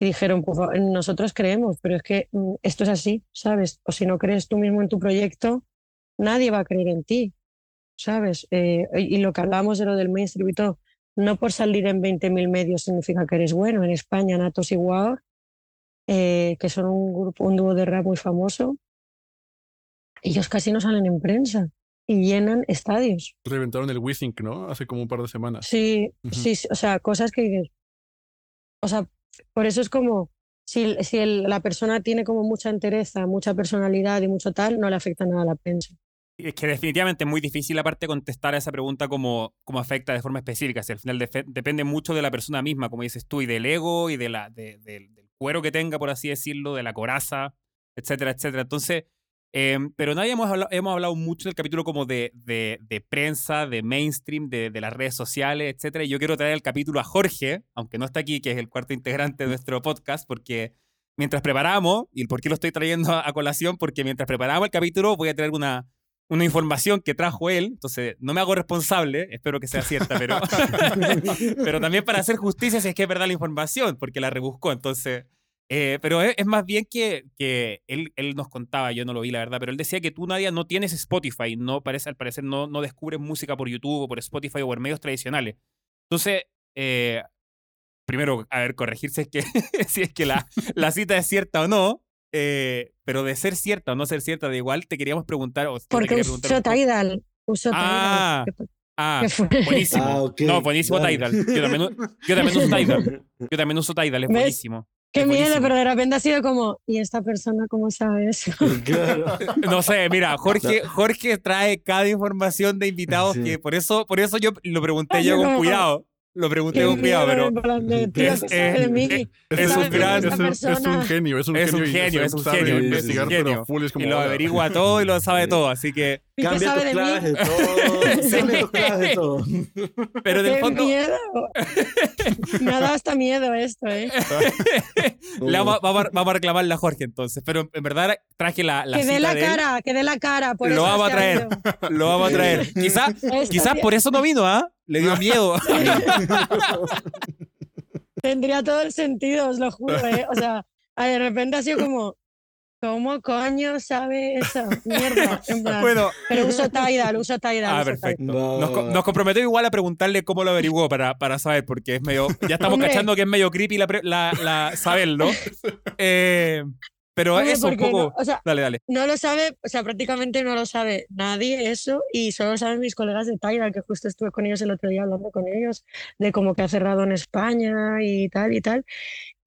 Y dijeron, pues nosotros creemos, pero es que mm, esto es así, ¿sabes? O si no crees tú mismo en tu proyecto, nadie va a creer en ti, ¿sabes? Eh, y lo que hablábamos de lo del mainstream y todo, no por salir en 20.000 medios significa que eres bueno. En España, Natos y Wow, eh, que son un grupo, un dúo de rap muy famoso, ellos casi no salen en prensa y llenan estadios. Reventaron el Wissink, ¿no? Hace como un par de semanas. Sí, sí, o sea, cosas que... O sea, por eso es como, si, si la persona tiene como mucha entereza, mucha personalidad y mucho tal, no le afecta nada a la prensa. Es que definitivamente es muy difícil aparte contestar a esa pregunta como, como afecta de forma específica. Si al final depende mucho de la persona misma, como dices tú, y del ego y de la, del cuero que tenga, por así decirlo, de la coraza, etcétera, etcétera. Entonces, em, pero nadie hemos hablado, hemos hablado mucho del capítulo como de, de, de prensa, de mainstream, de, de, las redes sociales, etcétera. Y yo quiero traer el capítulo a Jorge, aunque no está aquí, que es el cuarto integrante de nuestro podcast, porque mientras preparamos, y por qué lo estoy trayendo a, a colación, porque mientras preparamos el capítulo voy a traer una una información que trajo él, entonces no me hago responsable, espero que sea cierta, pero, [laughs] pero también para hacer justicia si es que es verdad la información, porque la rebuscó, entonces... Eh, pero es, más bien que, que él, él, nos contaba, yo no lo vi la verdad, pero él decía que tú, Nadia, no tienes Spotify, no parece, al parecer no, no descubres música por YouTube o por Spotify o por medios tradicionales. Entonces, eh, primero, a ver, corregirse es que, [laughs] si es que la, [laughs] la cita es cierta o no, eh, pero de ser cierta o no ser cierta, de igual te queríamos preguntar. O Porque usó Tidal. Usó ah, Tidal. Ah, buenísimo. Ah, okay. No, buenísimo Tidal. Yo también, yo también [laughs] uso Tidal. Yo también uso Tidal, es buenísimo. Qué miedo, pero de repente ha sido como, ¿y esta persona cómo sabe eso? [laughs] Claro. [laughs] no sé, mira, Jorge, Jorge trae cada información de invitados sí. que por eso, por eso yo lo pregunté yo con cuidado. Lo pregunté con cuidado, pero. Es, un gran. Es, un genio. Es un genio. Es un genio. Es un genio. Y lo averigua todo y lo sabe todo. Así que. [laughs] Cambia tus claves de todo. Cambia tus [laughs] claves de todo. Pero del fondo. miedo! [laughs] Me ha dado hasta miedo esto, ¿eh? La, vamos, a reclamarle a Jorge entonces. Pero en verdad traje la. la que dé la cara, que dé la cara. Por lo vamos a traer. Lo vamos a traer. Quizás quizá por eso no vino, ¿ah? Le dio miedo. Tendría todo el sentido, os lo juro, ¿eh? O sea, de repente ha sido como, ¿cómo coño sabe esa mierda? [laughs] En plan, bueno, pero uso Tidal, uso Tidal. Ah, perfecto. No. Nos, nos, comprometemos igual a preguntarle cómo lo averiguó para, para saber, porque es medio, ya estamos Hombre. cachando que es medio creepy la, la, la saberlo. [laughs] Eh, pero eso un poco. No, o sea, dale, dale. No lo sabe, o sea, prácticamente no lo sabe nadie eso, y solo lo saben mis colegas de Tidal, que justo estuve con ellos el otro día hablando con ellos de cómo que ha cerrado en España y tal y tal.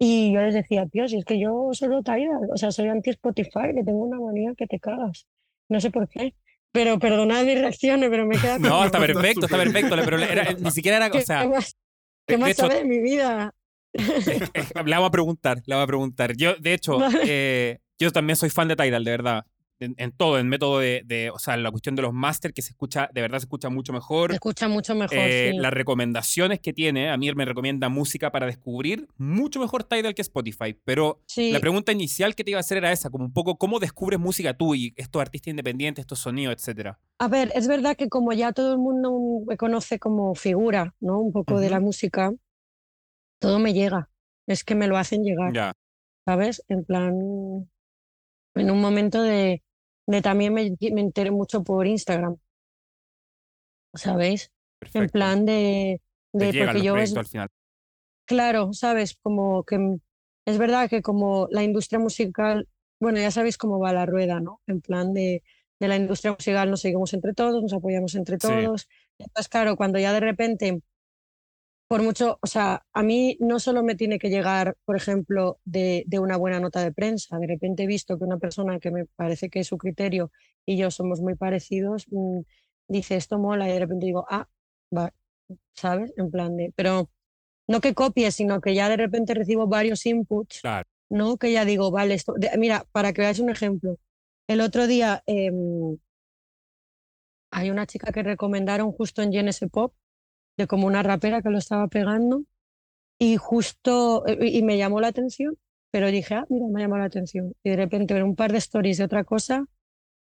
Y yo les decía, tío, si es que yo solo Tidal, o sea, soy anti-Spotify, que tengo una manía que te cagas. No sé por qué. Pero perdonad mis reacciones, pero me queda. [laughs] no, está perfecto, está perfecto. Pero era, ni siquiera era. O sea, ¿Qué más, qué más hecho, sabe de mi vida? le vamos a preguntar, le vamos a preguntar. Yo, de hecho, [laughs] eh, yo también soy fan de Tidal, de verdad. En, en todo, en método de, de, o sea, la cuestión de los máster que se escucha, de verdad se escucha mucho mejor. Se escucha mucho mejor, eh, sí. Las recomendaciones que tiene, a mí me recomienda música para descubrir, mucho mejor Tidal que Spotify. Pero sí. la pregunta inicial que te iba a hacer era esa, como un poco, ¿cómo descubres música tú y estos artistas independientes, estos sonidos, etcétera? A ver, es verdad que como ya todo el mundo me conoce como figura, ¿no? Un poco uh -huh. de la música, todo me llega es que me lo hacen llegar. Ya. ¿Sabes? En plan, en un momento de, de también me, me, enteré mucho por Instagram. ¿Sabéis? Perfecto. En plan de, porque yo es, al final. claro, sabes, como que es verdad que como la industria musical, bueno, ya sabéis cómo va la rueda, ¿no? En plan de, de la industria musical nos seguimos entre todos, nos apoyamos entre todos. Sí. Entonces, claro, cuando ya de repente por mucho, o sea, a mí no solo me tiene que llegar, por ejemplo, de, de, una buena nota de prensa. De repente he visto que una persona que me parece que es su criterio y yo somos muy parecidos, mmm, dice esto mola y de repente digo, ah, va, ¿sabes? En plan de, pero no que copie, sino que ya de repente recibo varios inputs, claro. ¿no? Que ya digo, vale, esto, de, mira, para que veáis un ejemplo, el otro día eh, hay una chica que recomendaron justo en GNS Pop, de como una rapera que lo estaba pegando y justo, y me llamó la atención, pero dije, ah, mira, me llamó la atención. Y de repente ver un par de stories de otra cosa,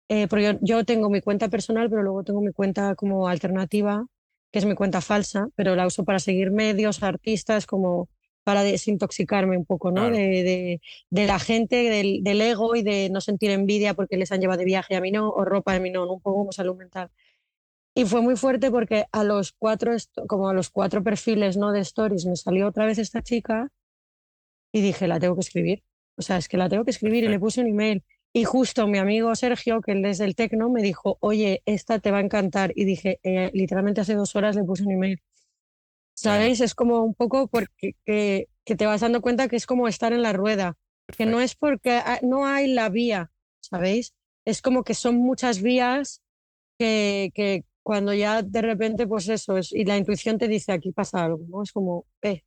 eh, porque yo, yo, tengo mi cuenta personal, pero luego tengo mi cuenta como alternativa que es mi cuenta falsa, pero la uso para seguir medios, artistas, como para desintoxicarme un poco, ¿no? Claro. De, de- de la gente, del, del ego y de no sentir envidia porque les han llevado de viaje a mí no, o ropa a mí ¿no? un poco como salud mental. Y fue muy fuerte porque a los cuatro, como a los cuatro perfiles ¿no? de stories me salió otra vez esta chica y dije, la tengo que escribir. O sea, es que la tengo que escribir y le puse un email. Y justo mi amigo Sergio, que él es del Tecno, me dijo, oye, esta te va a encantar. Y dije, "Eh, literalmente hace dos horas le puse un email. ¿Sabéis? Es como un poco porque que, que te vas dando cuenta que es como estar en la rueda, que no es porque no hay la vía, ¿sabéis? Es como que son muchas vías que, que cuando ya de repente, pues eso, es, y la intuición te dice, aquí pasa algo, ¿no? Es como, eh,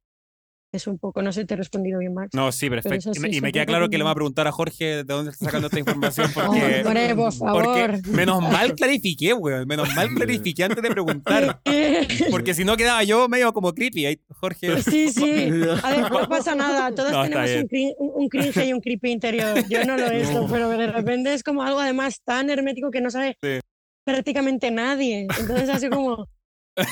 es un poco, no sé si te he respondido bien, Max. No, sí, perfecto. sí, y me queda claro que le vamos a preguntar a Jorge de dónde está sacando esta información [laughs] porque... Hombre, por favor. Porque menos mal clarifiqué, weón. Menos mal clarifiqué antes de preguntar. [laughs] Porque si no quedaba yo medio como creepy. Jorge. Sí, sí. [laughs] A ver, no pasa nada. Todos No, tenemos un, crin- un cringe y un creepy interior. Yo no lo he hecho, No. pero de repente es como algo además tan hermético que no sabe Sí. Prácticamente nadie. Entonces así como...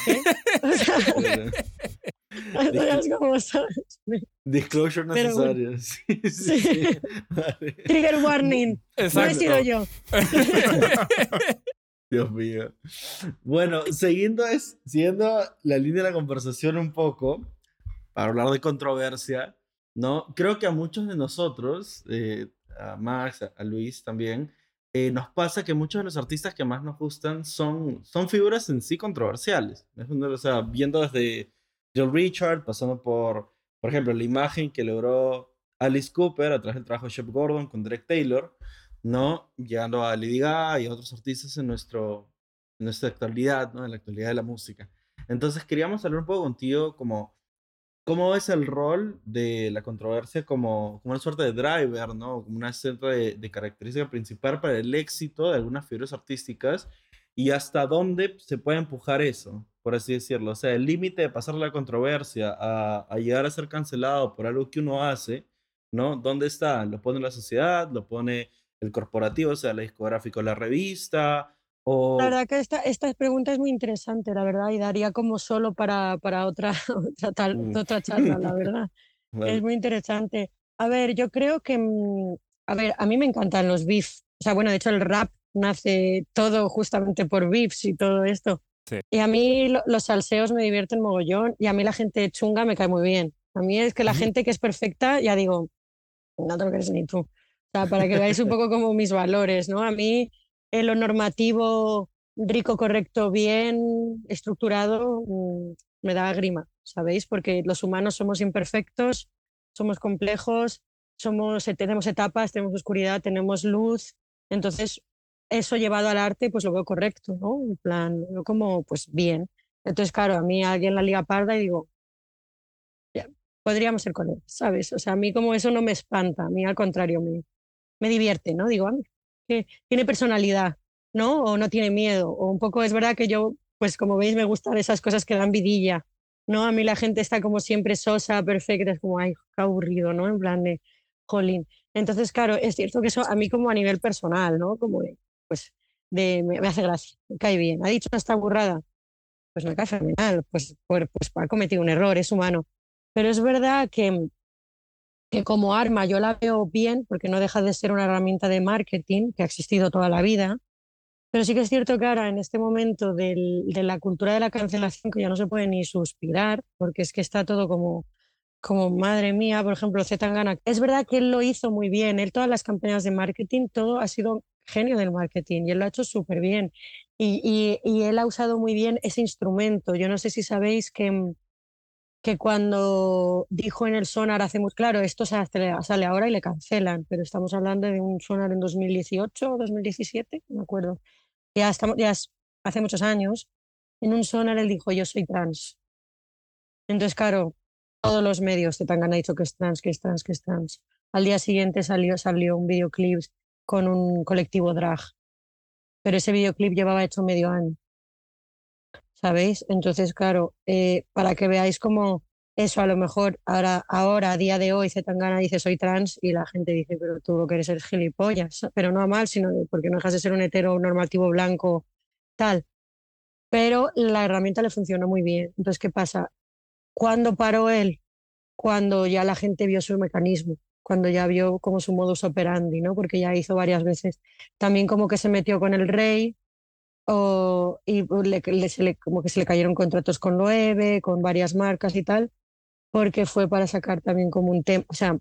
¿qué? O sea, [laughs] es [laughs] como, ¿sabes? Disclosure Pero bueno. necesario. [laughs] Sí, sí, Sí. Vale. Trigger warning. No he Exacto. sido yo. Dios mío. Bueno, siguiendo, es, siguiendo la línea de la conversación un poco, para hablar de controversia, ¿no? Creo que a muchos de nosotros, eh, a Max, a Luis también, eh, nos pasa que muchos de los artistas que más nos gustan son, son figuras en sí controversiales. O sea, viendo desde Jill Richard, pasando por, por ejemplo, la imagen que logró Alice Cooper a través del trabajo de Shep Gordon con Derek Taylor, ¿no? Llegando a Lady Gaga y a otros artistas en, nuestro, en nuestra actualidad, ¿no? En la actualidad de la música. Entonces queríamos hablar un poco contigo como cómo es el rol de la controversia como, como una suerte de driver, ¿no? Como una suerte de, característica principal para el éxito de algunas figuras artísticas y hasta dónde se puede empujar eso, por así decirlo. O sea, el límite de pasar la controversia a, a llegar a ser cancelado por algo que uno hace, ¿no? ¿Dónde está? ¿Lo pone la sociedad? ¿Lo pone el corporativo, o sea, la discográfica o la revista? O... La verdad que esta, esta pregunta es muy interesante, la verdad, y daría como solo para, para otra, [laughs] otra, tal- Mm. otra [laughs] charla, la verdad. Vale. Es muy interesante. A ver, yo creo que, mm, a ver, a mí me encantan los beefs. O sea, bueno, de hecho el rap nace todo justamente por beefs y todo esto. Sí. Y a mí lo- los salseos me divierten mogollón y a mí la gente chunga me cae muy bien. A mí es que la gente que es perfecta, ya digo, no te lo crees ni tú. O sea, para que veáis un [laughs] poco como mis valores, ¿no? A mí eh, lo normativo rico, correcto, bien estructurado, mm, me da grima, ¿sabéis? Porque los humanos somos imperfectos, somos complejos, somos, eh, tenemos etapas, tenemos oscuridad, tenemos luz. Entonces, eso llevado al arte, pues lo veo correcto, ¿no? En plan, lo como, pues bien. Entonces, claro, a mí alguien la liga parda y digo, ya, podríamos ser con él, ¿sabes? O sea, a mí como eso no me espanta, a mí al contrario, me, me divierte, ¿no? Digo, "Ah, que tiene personalidad, ¿no? O no tiene miedo, o un poco es verdad que yo, pues como veis, me gustan esas cosas que dan vidilla, ¿no? A mí la gente está como siempre sosa, perfecta, es como, ay, qué aburrido, ¿no? En plan de, jolín. Entonces, claro, es cierto que eso a mí como a nivel personal, ¿no? Como pues, de, me, hace gracia, me cae bien. Ha dicho esta burrada, pues me cae fenomenal, pues, por, pues ha cometido un error, es humano. Pero es verdad que, que como arma yo la veo bien, porque no deja de ser una herramienta de marketing que ha existido toda la vida, pero sí que es cierto que ahora en este momento del- de la cultura de la cancelación, que ya no se puede ni suspirar, porque es que está todo como, como madre mía, por ejemplo, Zetangana. Es verdad que él lo hizo muy bien, él todas las campañas de marketing, todo ha sido genio del marketing y él lo ha hecho súper bien. Y, y, él ha usado muy bien ese instrumento. Yo no sé si sabéis que, mm, que cuando dijo en el sonar hace muy claro, esto sale ahora y le cancelan, pero estamos hablando de un sonar en 2018 o 2017, no me acuerdo. Ya, estamos, ya es hace muchos años. En un sonar él dijo, yo soy trans. Entonces, claro, todos los medios te han dicho que es trans, que es trans, que es trans. Al día siguiente salió, salió un videoclip con un colectivo drag, pero ese videoclip llevaba hecho medio año. ¿Sabéis? Entonces, claro, eh, para que veáis cómo eso a lo mejor ahora, ahora a día de hoy Zetangana dice soy trans y la gente dice, pero tú lo que eres es gilipollas, pero no a mal, sino porque no dejas de ser un hetero normativo blanco tal. pero la herramienta le funcionó muy bien. Entonces, ¿qué pasa? ¿Cuándo paró él? Cuando ya la gente vio su mecanismo, cuando ya vio como su modus operandi, ¿no? Porque ya hizo varias veces. También como que se metió con el rey o, y le, como que se le cayeron contratos con Loewe, con varias marcas y tal, porque fue para sacar también como un tema, o sea,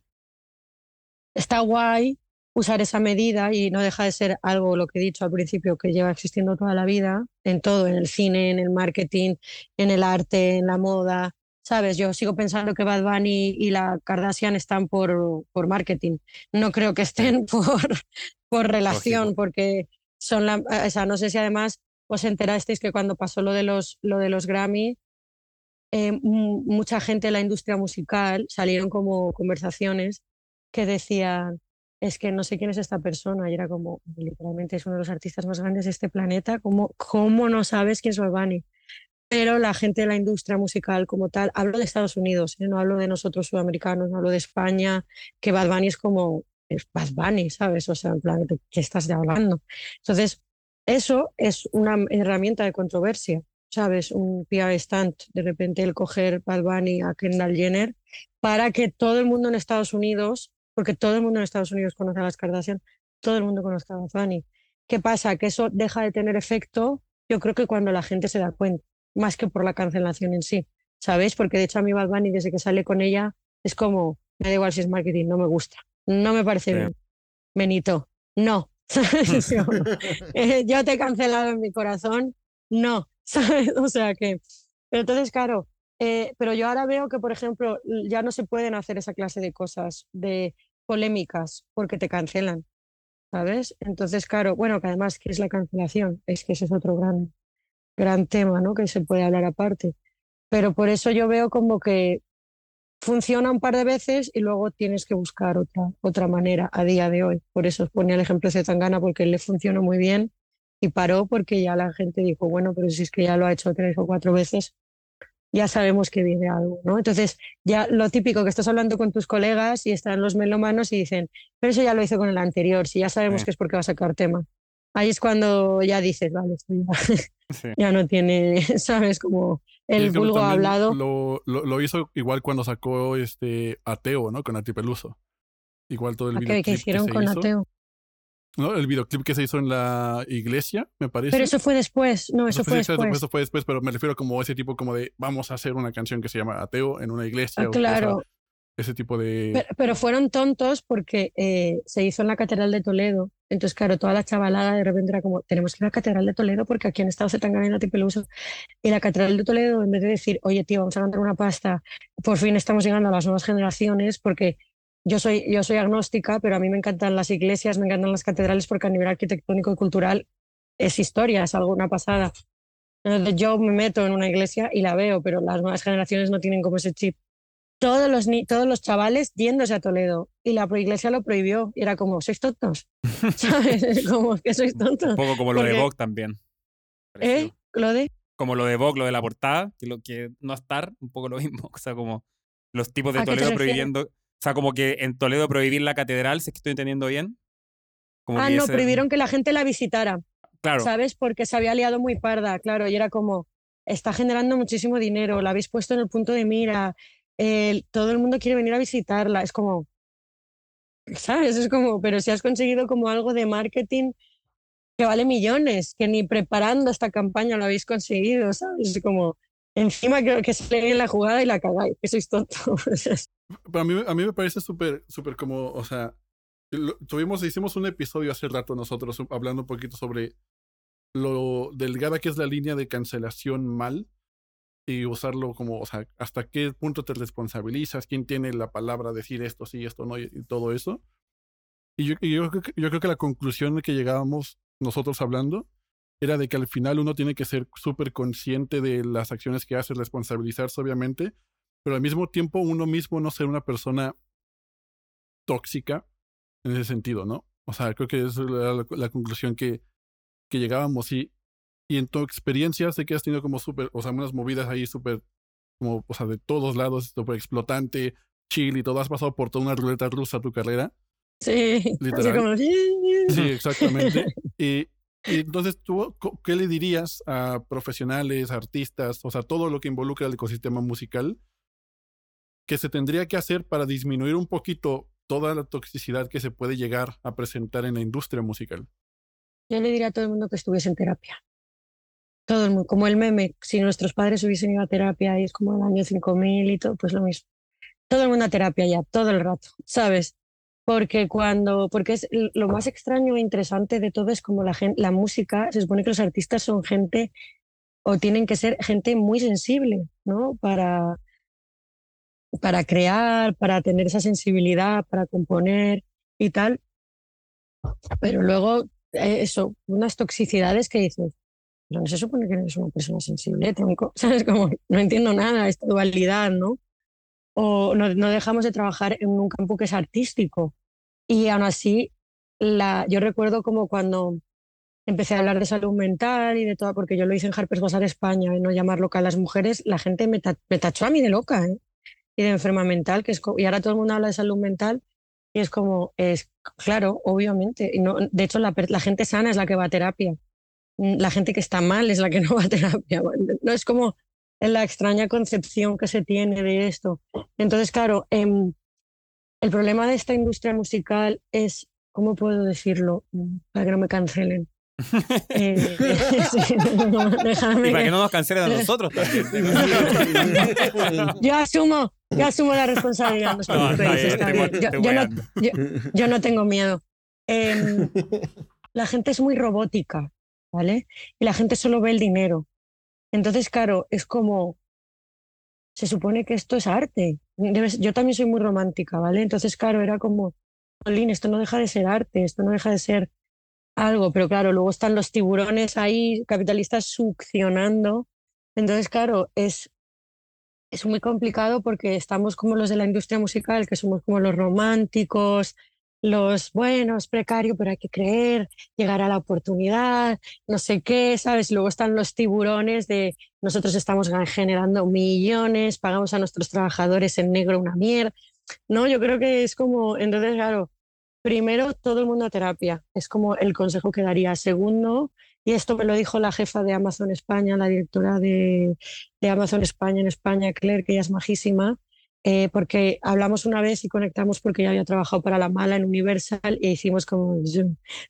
está guay usar esa medida y no deja de ser algo, lo que he dicho al principio, que lleva existiendo toda la vida, en todo, en el cine, en el marketing, en el arte, en la moda. ¿Sabes? Yo sigo pensando que Bad Bunny y la Kardashian están por, por marketing. No creo que estén [laughs] por, por relación, porque son la, o sea, no sé si además os enterasteis que cuando pasó lo de los, lo de los Grammy, eh, mucha gente de la industria musical salieron como conversaciones que decían, es que no sé quién es esta persona, y era como, literalmente es uno de los artistas más grandes de este planeta, ¿cómo, cómo no sabes quién es Bad Bunny? Pero la gente de la industria musical como tal, hablo de Estados Unidos, ¿eh? no hablo de nosotros sudamericanos, no hablo de España, que Bad es como, es Bad Bunny, ¿sabes? O sea, en plan, ¿de qué estás hablando? Entonces, eso es una herramienta de controversia, ¿sabes? Un PR stunt, de repente el coger Bad Bunny a Kendall Jenner para que todo el mundo en Estados Unidos, porque todo el mundo en Estados Unidos conoce a las Kardashian, todo el mundo conoce a Bad Bunny. ¿Qué pasa? Que eso deja de tener efecto, yo creo que cuando la gente se da cuenta, más que por la cancelación en sí, ¿sabes? Porque de hecho a mí Bad Bunny desde que sale con ella es como, me da igual si es marketing, no me gusta, no me parece bien. Benito, no. [laughs] [laughs] Eh, yo te he cancelado en mi corazón, no. ¿Sabes? [laughs] O sea que, pero entonces, claro, eh, pero yo ahora veo que, por ejemplo, ya no se pueden hacer esa clase de cosas, de polémicas, porque te cancelan, ¿sabes? Entonces, claro, bueno, que además, ¿qué es la cancelación? Es que ese es otro gran, gran tema, ¿no? Que se puede hablar aparte. Pero por eso yo veo como que funciona un par de veces y luego tienes que buscar otra, otra manera a día de hoy. Por eso os ponía el ejemplo de Tangana, porque le funcionó muy bien y paró porque ya la gente dijo, bueno, pero si es que ya lo ha hecho tres o cuatro veces, ya sabemos que viene algo, ¿no? Entonces, ya lo típico que estás hablando con tus colegas y están los melómanos y dicen, pero eso ya lo hizo con el anterior, si ya sabemos que es porque va a sacar tema. Ahí es cuando ya dices, vale, [laughs] ya, no tiene, [laughs] ¿sabes? Como el vulgo ha hablado. Lo, lo, hizo igual cuando sacó este Ateo, ¿no? Con Atipeluso. Igual todo el video. ¿Qué hicieron con Ateo? ¿no? El videoclip que se hizo en la iglesia, me parece. Pero eso fue después, no, eso, fue, después. Eso, fue después, pero me refiero como ese tipo como de vamos a hacer una canción que se llama Ateo en una iglesia. Ah, claro. Ese tipo de... Pero, fueron tontos porque eh, se hizo en la Catedral de Toledo. Entonces, claro, toda la chavalada de repente era como, tenemos que ir a la Catedral de Toledo porque aquí en Estado se están ganando Peluso. Y la Catedral de Toledo, en vez de decir, oye, tío, vamos a ganar una pasta, por fin estamos llegando a las nuevas generaciones porque yo soy, yo soy agnóstica, pero a mí me encantan las iglesias, me encantan las catedrales porque a nivel arquitectónico y cultural es historia, es algo, una pasada. Yo me meto en una iglesia y la veo, pero las nuevas generaciones no tienen como ese chip. Todos los, todos los chavales yéndose a Toledo y la iglesia lo prohibió y era como, ¿sois tontos? [laughs] ¿Sabes? [laughs] como que sois tontos. Un poco como lo de Vogue también. ¿Eh? ¿Lo de? Como lo de Vogue, lo de la portada, que, lo, que no estar, un poco lo mismo. O sea, como los tipos de Toledo prohibiendo o sea, como que en Toledo prohibir la catedral, si es que estoy entendiendo bien. ah, no, prohibieron que la gente la visitara. Claro. ¿Sabes? Porque se había liado muy parda, claro, y era como, está generando muchísimo dinero, la habéis puesto en el punto de mira, todo el mundo quiere venir a visitarla, es como, ¿sabes? Es como, pero si has conseguido como algo de marketing que vale millones, que ni preparando esta campaña lo habéis conseguido, ¿sabes? Es como, encima creo que sale bien la jugada y la cagáis, que sois tontos. [laughs] a mí, a mí me parece súper, súper como, o sea, tuvimos, hicimos un episodio hace rato nosotros hablando un poquito sobre lo delgada que es la línea de cancelación mal y usarlo como, o sea, hasta qué punto te responsabilizas, quién tiene la palabra decir esto sí, esto no, y, todo eso. Y yo, yo, yo creo que la conclusión que llegábamos nosotros hablando era de que al final uno tiene que ser súper consciente de las acciones que hace, responsabilizarse obviamente, pero al mismo tiempo uno mismo no ser una persona tóxica en ese sentido, ¿no? O sea, creo que esa es la, conclusión que, que llegábamos y, y en tu experiencia sé que has tenido como súper, o sea, unas movidas ahí súper, como, o sea, de todos lados, súper explotante, chill y todo, has pasado por toda una ruleta rusa tu carrera. Sí, [laughs] literal. Sí, exactamente. [laughs] y Y entonces, ¿tú qué le dirías a profesionales, artistas, o sea, todo lo que involucra el ecosistema musical, que se tendría que hacer para disminuir un poquito toda la toxicidad que se puede llegar a presentar en la industria musical? Yo le diría a todo el mundo que estuviese en terapia. Todo el mundo, como el meme, si nuestros padres hubiesen ido a terapia es como el año 5000 y todo, pues lo mismo. Todo el mundo a terapia ya, todo el rato, ¿sabes? porque cuando, porque es lo más extraño e interesante de todo es como la, gente, la música, se supone que los artistas son gente o tienen que ser gente muy sensible, ¿no? Para, para crear, para tener esa sensibilidad, para componer y tal. Pero luego, eh, eso, unas toxicidades que dices, no se supone que eres una persona sensible, tronco, [laughs] ¿sabes? Como, no entiendo nada, esta dualidad, ¿no? o no, no, dejamos de trabajar en un campo que es artístico. Y aún así, la, yo recuerdo como cuando empecé a hablar de salud mental y de todo, porque yo lo hice en Harper's Bazaar España, y no llamar loca a las mujeres, la gente me, tachó a mí de loca ¿eh? y de enferma mental, que es, y ahora todo el mundo habla de salud mental y es como, es claro, obviamente. Y no, de hecho, la, la gente sana es la que va a terapia. La gente que está mal es la que [laughs] no va a terapia. No es como, la extraña concepción que se tiene de esto. Entonces, claro, em, el problema de esta industria musical es, ¿cómo puedo decirlo? Para que no me cancelen. [laughs] Eh, [laughs] y para que no nos cancelen a nosotros también. yo asumo, yo asumo la responsabilidad. yo, no, tengo miedo. Em, la gente es muy robótica, ¿vale? Y la gente solo ve el dinero. Entonces, claro, es como, se supone que esto es arte. Yo también soy muy romántica, ¿vale? Entonces, claro, era como, Olin, esto no deja de ser arte, esto no deja de ser algo, pero claro, luego están los tiburones ahí, capitalistas succionando. Entonces, claro, es, es muy complicado porque estamos como los de la industria musical, que somos como los románticos, los buenos, precario, pero hay que creer, llegar a la oportunidad, no sé qué, ¿sabes? Luego están los tiburones de nosotros estamos generando millones, pagamos a nuestros trabajadores en negro una mierda. No, yo creo que es como, entonces, claro, primero todo el mundo a terapia, es como el consejo que daría. Segundo, y esto me lo dijo la jefa de Amazon España, la directora de, de Amazon España en España, Claire, que ella es majísima, eh, porque hablamos una vez y conectamos porque ya había trabajado para la mala en Universal y hicimos como,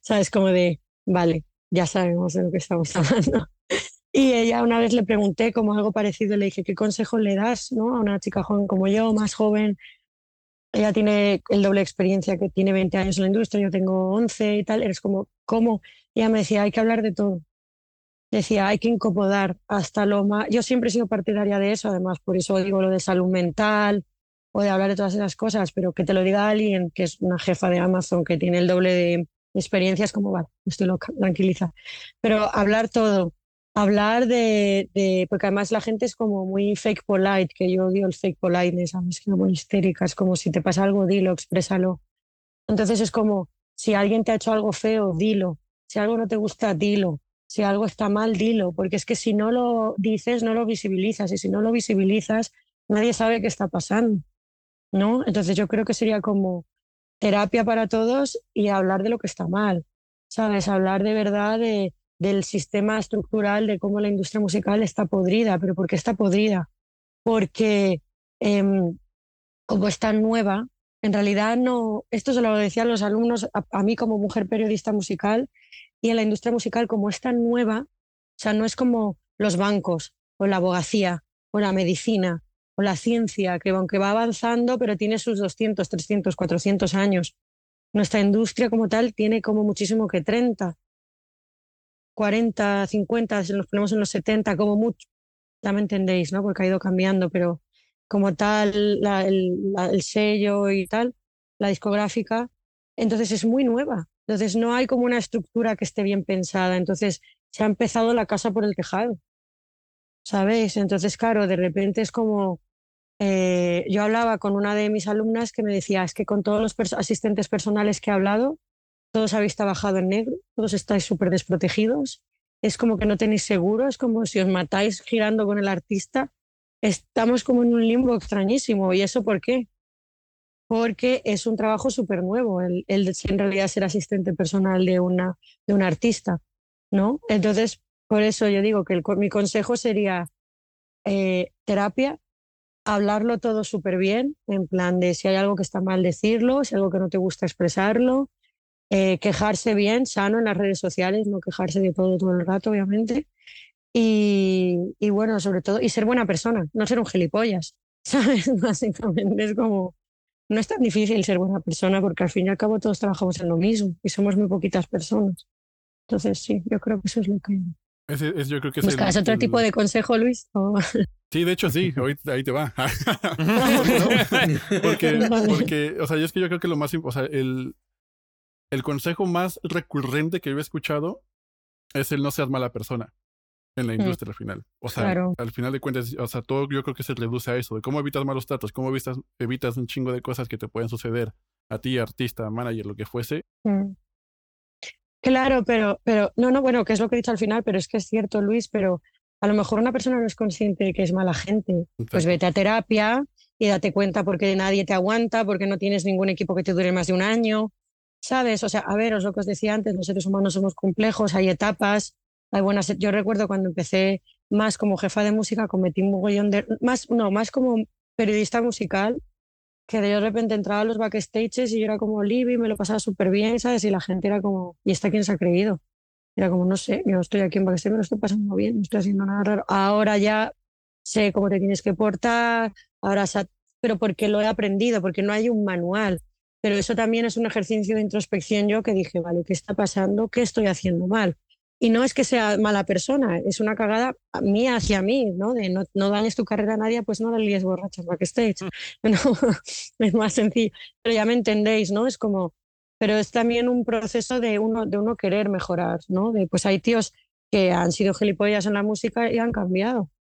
¿sabes? Como de, vale, ya sabemos de lo que estamos [laughs] hablando. Y ella una vez le pregunté como algo parecido, le dije, ¿qué consejo le das ¿no? a una chica joven como yo, más joven? Ella tiene el doble experiencia que tiene 20 años en la industria, yo tengo 11 y tal. Eres como, ¿cómo? Y ella me decía, hay que hablar de todo decía, hay que incomodar hasta lo más... Yo siempre he sido partidaria de eso, además, por eso digo lo de salud mental o de hablar de todas esas cosas, pero que te lo diga alguien que es una jefa de Amazon, que tiene el doble de experiencias, como, vale, estoy loca, tranquiliza. Pero hablar todo, hablar de, de, Porque además la gente es como muy fake polite, que yo odio el fake politeness, a mí es muy histérica, es como si te pasa algo, dilo, exprésalo. Entonces es como, si alguien te ha hecho algo feo, dilo. Si algo no te gusta, dilo si algo está mal, dilo, porque es que si no lo dices, no lo visibilizas, y si no lo visibilizas, nadie sabe qué está pasando, ¿no? Entonces yo creo que sería como terapia para todos y hablar de lo que está mal, ¿sabes? Hablar de verdad de, del sistema estructural, de cómo la industria musical está podrida, pero ¿por qué está podrida? Porque em, como es tan nueva, en realidad no, esto se lo decían los alumnos a mí como mujer periodista musical, y en la industria musical, como es tan nueva, o sea, no es como los bancos o la abogacía o la medicina o la ciencia, que aunque va avanzando, pero tiene sus 200, 300, 400 años. Nuestra industria como tal tiene como muchísimo que 30, 40, 50, si nos ponemos en los 70, como mucho. Ya me entendéis, ¿no? Porque ha ido cambiando, pero como tal, el, el sello y tal, la discográfica, entonces es muy nueva. Entonces no hay como una estructura que esté bien pensada. Entonces se ha empezado la casa por el tejado. ¿Sabéis? Entonces, claro, de repente es como... Eh, yo hablaba con una de mis alumnas que me decía, es que con todos los asistentes personales que he hablado, todos habéis trabajado en negro, todos estáis súper desprotegidos, es como que no tenéis seguro, es como si os matáis girando con el artista, estamos como en un limbo extrañísimo. ¿Y eso por qué? Porque es un trabajo súper nuevo, el, el, en realidad ser asistente personal de, una, de un artista. ¿no? Entonces, por eso yo digo que mi consejo sería eh, terapia, hablarlo todo súper bien, en plan de si hay algo que está mal decirlo, si hay algo que no te gusta expresarlo, eh, quejarse bien, sano en las redes sociales, no quejarse de todo todo el rato, obviamente. Y, y bueno, sobre todo, y ser buena persona, no ser un gilipollas, [laughs] ¿sabes? Básicamente es como, no es tan difícil ser buena persona porque al fin y al cabo todos trabajamos en lo mismo y somos muy poquitas personas. Entonces, sí, yo creo que eso es lo que... Es, yo creo que es otro tipo de consejo, Luis? Sí, de hecho sí, [laughs] ahí te va. [laughs] porque, [laughs] porque, o sea, yo es que yo creo que lo más, o sea, el, el consejo más recurrente que yo he escuchado es el no seas mala persona en la mm. industria al final. O sea, al final de cuentas, o sea, todo yo creo que se reduce a eso, de cómo evitas malos tratos, cómo evitas, evitas un chingo de cosas que te pueden suceder a ti, artista, manager, lo que fuese. Mm. Claro, pero, pero, no, no, bueno, que es lo que he dicho al final, pero es que es cierto, Luis, pero a lo mejor una persona no es consciente de que es mala gente. Pues vete a terapia y date cuenta porque nadie te aguanta, porque no tienes ningún equipo que te dure más de un año, ¿sabes? O sea, a ver, os lo que os decía antes, los seres humanos somos complejos, hay etapas, hay buenas. Yo recuerdo cuando empecé más como jefa de música, cometí un mogollón de. Más, no, más como periodista musical, que de repente entraba a los backstages y yo era como Libby, me lo pasaba súper bien, ¿sabes? Y la gente era como, ¿y esta quién se ha creído? Era como, no sé, yo estoy aquí en backstage, me lo estoy pasando bien, no estoy haciendo nada raro. Ahora ya sé cómo te tienes que portar, ahora, pero porque lo he aprendido, porque no hay un manual. Pero eso también es un ejercicio de introspección yo que dije, vale, ¿qué está pasando? ¿Qué estoy haciendo mal? Y no es que sea mala persona, es una cagada mía hacia mí, ¿no? De no, no dañes tu carrera a nadie, pues no dales borrachas backstage. No, es más sencillo. Pero ya me entendéis, ¿no? Es como, pero es también un proceso de uno, de uno querer mejorar, ¿no? De, pues hay tíos que han sido gilipollas en la música y han cambiado.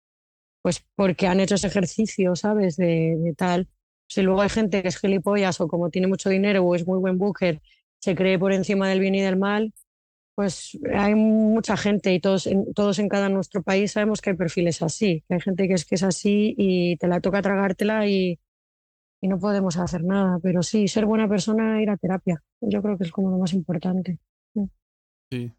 Pues porque han hecho ese ejercicio, ¿sabes? De, de tal. Si luego hay gente que es gilipollas o como tiene mucho dinero o es muy buen booker, se cree por encima del bien y del mal, pues hay mucha gente y todos en, todos en cada nuestro país sabemos que hay perfiles así, que hay gente que es que es así y te la toca tragártela y, y no podemos hacer nada. Pero sí, ser buena persona, ir a terapia, yo creo que es como lo más importante. Sí.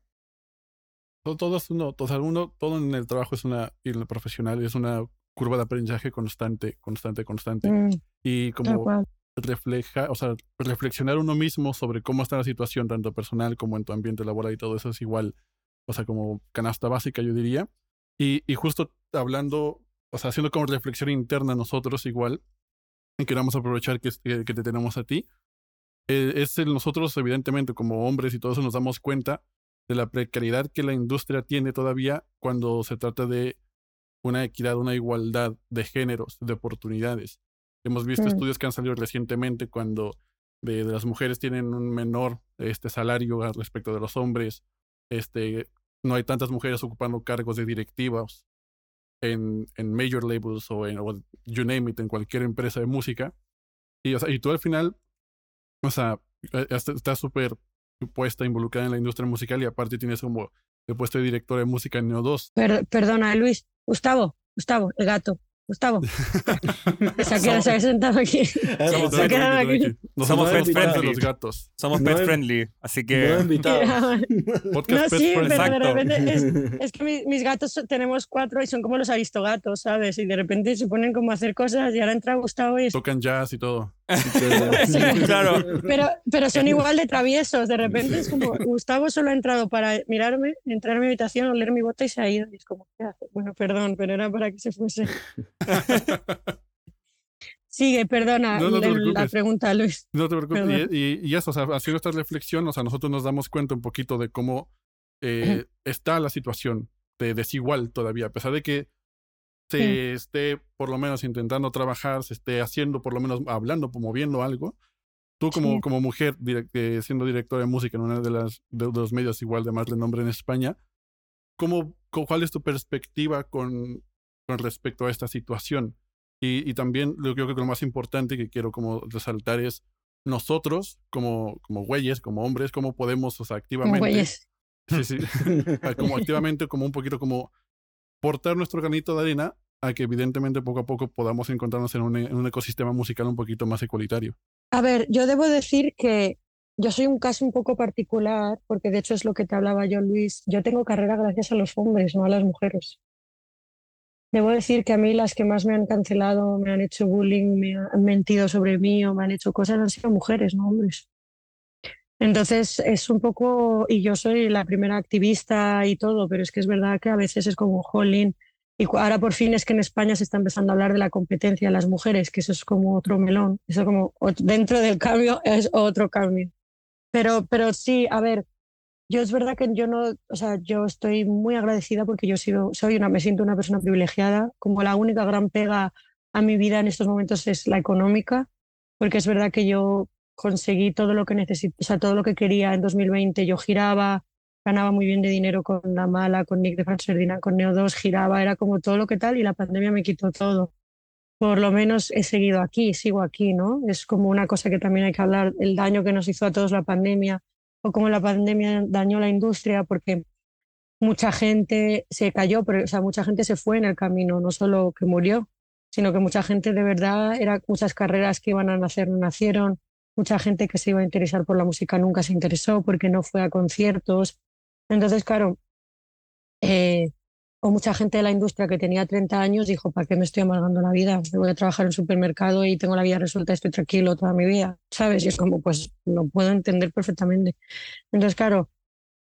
Todo, todo es uno, todo, todo en el trabajo es una, y en lo profesional es una curva de aprendizaje constante, constante, constante. Mm, y como refleja, o sea, reflexionar uno mismo sobre cómo está la situación, tanto personal como en tu ambiente laboral y todo eso es igual, o sea, como canasta básica, yo diría. Y, y justo hablando, o sea, haciendo como reflexión interna nosotros igual, y queramos aprovechar que, que, te tenemos a ti, eh, es el nosotros, evidentemente, como hombres y todo eso, nos damos cuenta de la precariedad que la industria tiene todavía cuando se trata de una equidad, una igualdad de géneros, de oportunidades. Hemos visto mm. estudios que han salido recientemente cuando de, las mujeres tienen un menor este, salario respecto de los hombres. Este, no hay tantas mujeres ocupando cargos de directivas en, en major labels o en you name it, en cualquier empresa de música. Y, o sea, y tú al final, o sea, e, estás súper puesta, involucrada en la industria musical y aparte tienes como el puesto de director de música en Neo 2. perdona, Luis. Gustavo, Gustavo, el gato. Gustavo. [laughs] se, ha, ha sentado aquí. Somos, se ha quedado aquí. Somos pet friendly. Los gatos. Somos pet friendly, así que. No invitados. [laughs] [laughs] no, sí, pero de repente es, es que mis gatos tenemos cuatro y son como los aristogatos, ¿sabes? Y de repente se ponen como a hacer cosas y ahora entra Gustavo y. Tocan jazz y todo. [laughs] sí, claro. Pero, pero son [laughs] igual de traviesos. De repente es como Gustavo solo ha entrado para mirarme, entrar a mi habitación, oler mi bota y se ha ido. Y es como, ¿qué hace? Bueno, perdón, pero era para que se fuese. [laughs] Sigue, perdona la pregunta, Luis. No te preocupes. Y, y, eso, o sea, haciendo esta reflexión, o sea, nosotros nos damos cuenta un poquito de cómo eh, está la situación de desigual todavía, a pesar de que se esté por lo menos intentando trabajar, se esté haciendo, por lo menos hablando, promoviendo algo. Tú como, como mujer, eh, siendo directora de música en uno de, las, de, los medios igual de más renombre en España, ¿cómo, ¿cuál es tu perspectiva con, con respecto a esta situación? Y, y también lo que creo que lo más importante que quiero como resaltar es nosotros como, como güeyes, como hombres, cómo podemos, o sea, activamente... Como güeyes. Sí, sí. [laughs] como [laughs] activamente, como un poquito como portar nuestro granito de arena a que evidentemente poco a poco podamos encontrarnos en un, un ecosistema musical un poquito más ecualitario. A ver, yo debo decir que yo soy un caso un poco particular, porque de hecho es lo que te hablaba yo, Luis. Yo tengo carrera gracias a los hombres, no a las mujeres. Debo decir que a mí las que más me han cancelado, me han hecho bullying, me han mentido sobre mí o me han hecho cosas han sido mujeres, no hombres. Entonces es un poco, y yo soy la primera activista y todo, pero es que es verdad que a veces es como jolín. Y ahora por fin es que en España se está empezando a hablar de la competencia de las mujeres, que eso es como otro melón, eso como dentro del cambio es otro cambio. Pero, pero sí, a ver, yo es verdad que yo no, o sea, yo estoy muy agradecida porque yo sido, soy una, me siento una persona privilegiada, como la única gran pega a mi vida en estos momentos es la económica, porque es verdad que yo conseguí todo lo que necesito, o sea, todo lo que quería en 2020, yo giraba, ganaba muy bien de dinero con La Mala, con Nick de Franserdina, con Neo 2, giraba, era como todo lo que tal y la pandemia me quitó todo. Por lo menos he seguido aquí, sigo aquí, ¿no? Es como una cosa que también hay que hablar, el daño que nos hizo a todos la pandemia o cómo la pandemia dañó la industria, porque mucha gente se cayó, pero, o sea, mucha gente se fue en el camino, no solo que murió, sino que mucha gente de verdad, era muchas carreras que iban a nacer no nacieron, mucha gente que se iba a interesar por la música nunca se interesó porque no fue a conciertos, entonces, claro, eh, o mucha gente de la industria que tenía 30 años dijo, ¿para qué me estoy amargando la vida? voy a trabajar en un supermercado y tengo la vida resuelta, estoy tranquilo toda mi vida, ¿sabes? Y es como, pues lo puedo entender perfectamente. Entonces, claro,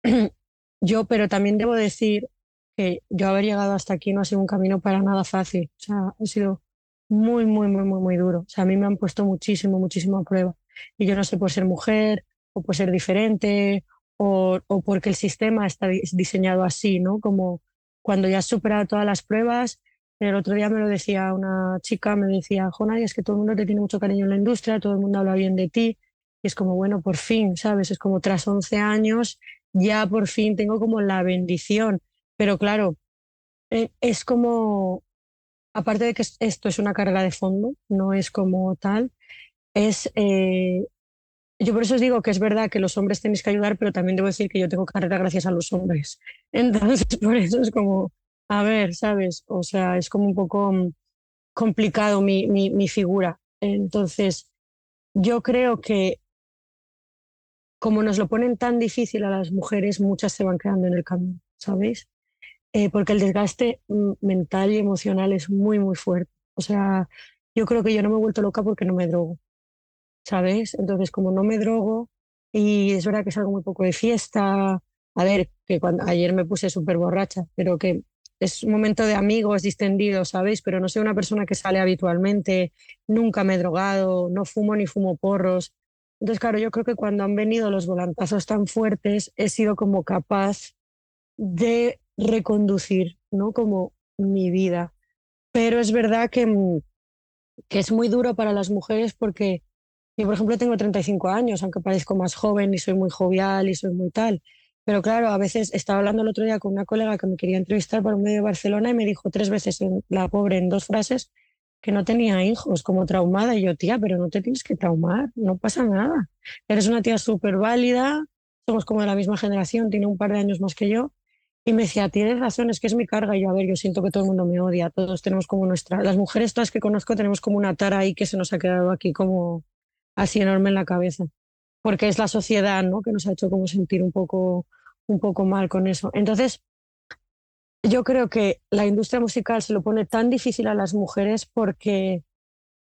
[clears throat] yo, pero también debo decir que yo haber llegado hasta aquí no ha sido un camino para nada fácil. O sea, ha sido muy, muy, muy, muy, muy duro. O sea, a mí me han puesto muchísimo, muchísimo a prueba. Y yo no sé por ser mujer o por ser diferente o, o, porque el sistema está diseñado así, ¿no? Como cuando ya has superado todas las pruebas. El otro día me lo decía una chica, me decía, Jonay, es que todo el mundo te tiene mucho cariño en la industria, todo el mundo habla bien de ti. Y es como, bueno, por fin, ¿sabes? Es como tras 11 años, ya por fin tengo como la bendición. Pero claro, eh, es como, aparte de que esto es una carrera de fondo, no es como tal, es eh, yo por eso os digo que es verdad que los hombres tenéis que ayudar, pero también debo decir que yo tengo carrera gracias a los hombres. [laughs] Entonces, por eso es como, a ver, ¿sabes? O sea, es como un poco mm, complicado mi, mi, figura. Entonces, yo creo que como nos lo ponen tan difícil a las mujeres, muchas se van quedando en el camino, ¿sabéis? Eh, porque el desgaste mm, mental y emocional es muy, muy fuerte. O sea, yo creo que yo no me he vuelto loca porque no me drogo. ¿Sabes? Entonces, como no me drogo, y es verdad que salgo muy poco de fiesta, a ver, que ayer me puse súper borracha, pero que es un momento de amigos distendidos, ¿sabéis? Pero no soy una persona que sale habitualmente, nunca me he drogado, no fumo ni fumo porros. Entonces, claro, yo creo que cuando han venido los volantazos tan fuertes, he sido como capaz de reconducir, ¿no? Como mi vida. Pero es verdad que, mm, que es muy duro para las mujeres porque yo, por ejemplo, tengo 35 años, aunque parezco más joven y soy muy jovial y soy muy tal. Pero claro, a veces estaba hablando el otro día con una colega que me quería entrevistar para un medio de Barcelona y me dijo tres veces, la pobre, en dos frases, que no tenía hijos, como traumada. Y yo, tía, pero no te tienes que traumar, no pasa nada. Eres una tía súper válida, somos como de la misma generación, tiene un par de años más que yo. Y me decía, tienes razón, es que es mi carga. Y yo, a ver, yo siento que todo el mundo me odia, todos tenemos como nuestra. Las mujeres todas que conozco tenemos como una tara ahí que se nos ha quedado aquí como así enorme en la cabeza, porque es la sociedad ¿no? que nos ha hecho como sentir un poco, un poco mal con eso. Entonces, yo creo que la industria musical se lo pone tan difícil a las mujeres porque,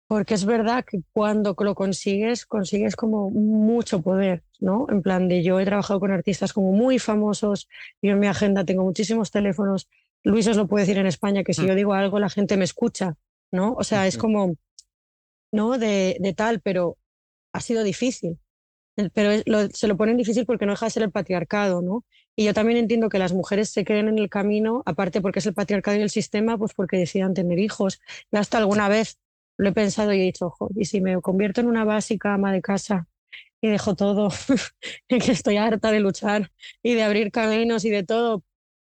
porque es verdad que cuando lo consigues, consigues como mucho poder, ¿no? En plan de yo he trabajado con artistas como muy famosos, yo en mi agenda tengo muchísimos teléfonos, Luis os lo puede decir en España, que si mm. yo digo algo la gente me escucha, ¿no? O sea, es como, ¿no? De, de tal, pero ha sido difícil. Pero se lo ponen difícil porque no deja de ser el patriarcado, ¿no? Y yo también entiendo que las mujeres se queden en el camino, aparte porque es el patriarcado y el sistema, pues porque decidan tener hijos. Yo hasta alguna vez lo he pensado y he dicho, ojo, y si me convierto en una básica ama de casa y dejo todo, [laughs] que estoy harta de luchar y de abrir caminos y de todo,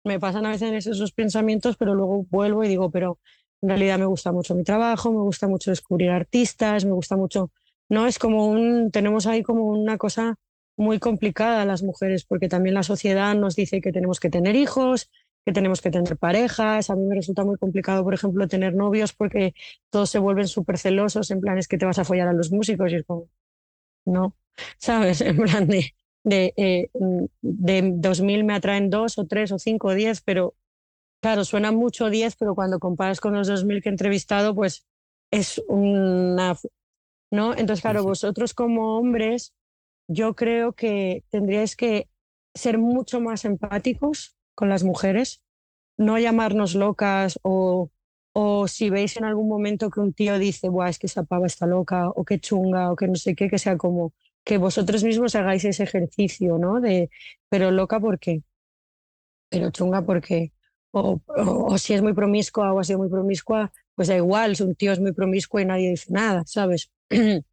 me pasan a veces esos pensamientos, pero luego vuelvo y digo, pero en realidad me gusta mucho mi trabajo, me gusta mucho descubrir artistas, me gusta mucho ¿no? Es como un, tenemos ahí como una cosa muy complicada las mujeres, porque también la sociedad nos dice que tenemos que tener hijos, que tenemos que tener parejas. A mí me resulta muy complicado, por ejemplo, tener novios porque todos se vuelven súper celosos, en plan es que te vas a follar a los músicos y es como, no, [laughs] ¿sabes? En plan de, de, eh, de 2.000 me atraen dos o tres o cinco o diez, pero claro, suena mucho 10, pero cuando comparas con los 2.000 que he entrevistado, pues es una... ¿No? Entonces, claro, vosotros como hombres, yo creo que tendríais que ser mucho más empáticos con las mujeres, no llamarnos locas o, o si veis en algún momento que un tío dice, Buah, es que esa pava está loca o que chunga o que no sé qué, que sea como que vosotros mismos hagáis ese ejercicio, ¿no? De, pero loca, ¿por qué? Pero chunga, ¿por qué? O, o, si es muy promiscua o ha sido muy promiscua, pues da igual, si un tío es muy promiscuo y nadie dice nada, ¿sabes? [clears throat]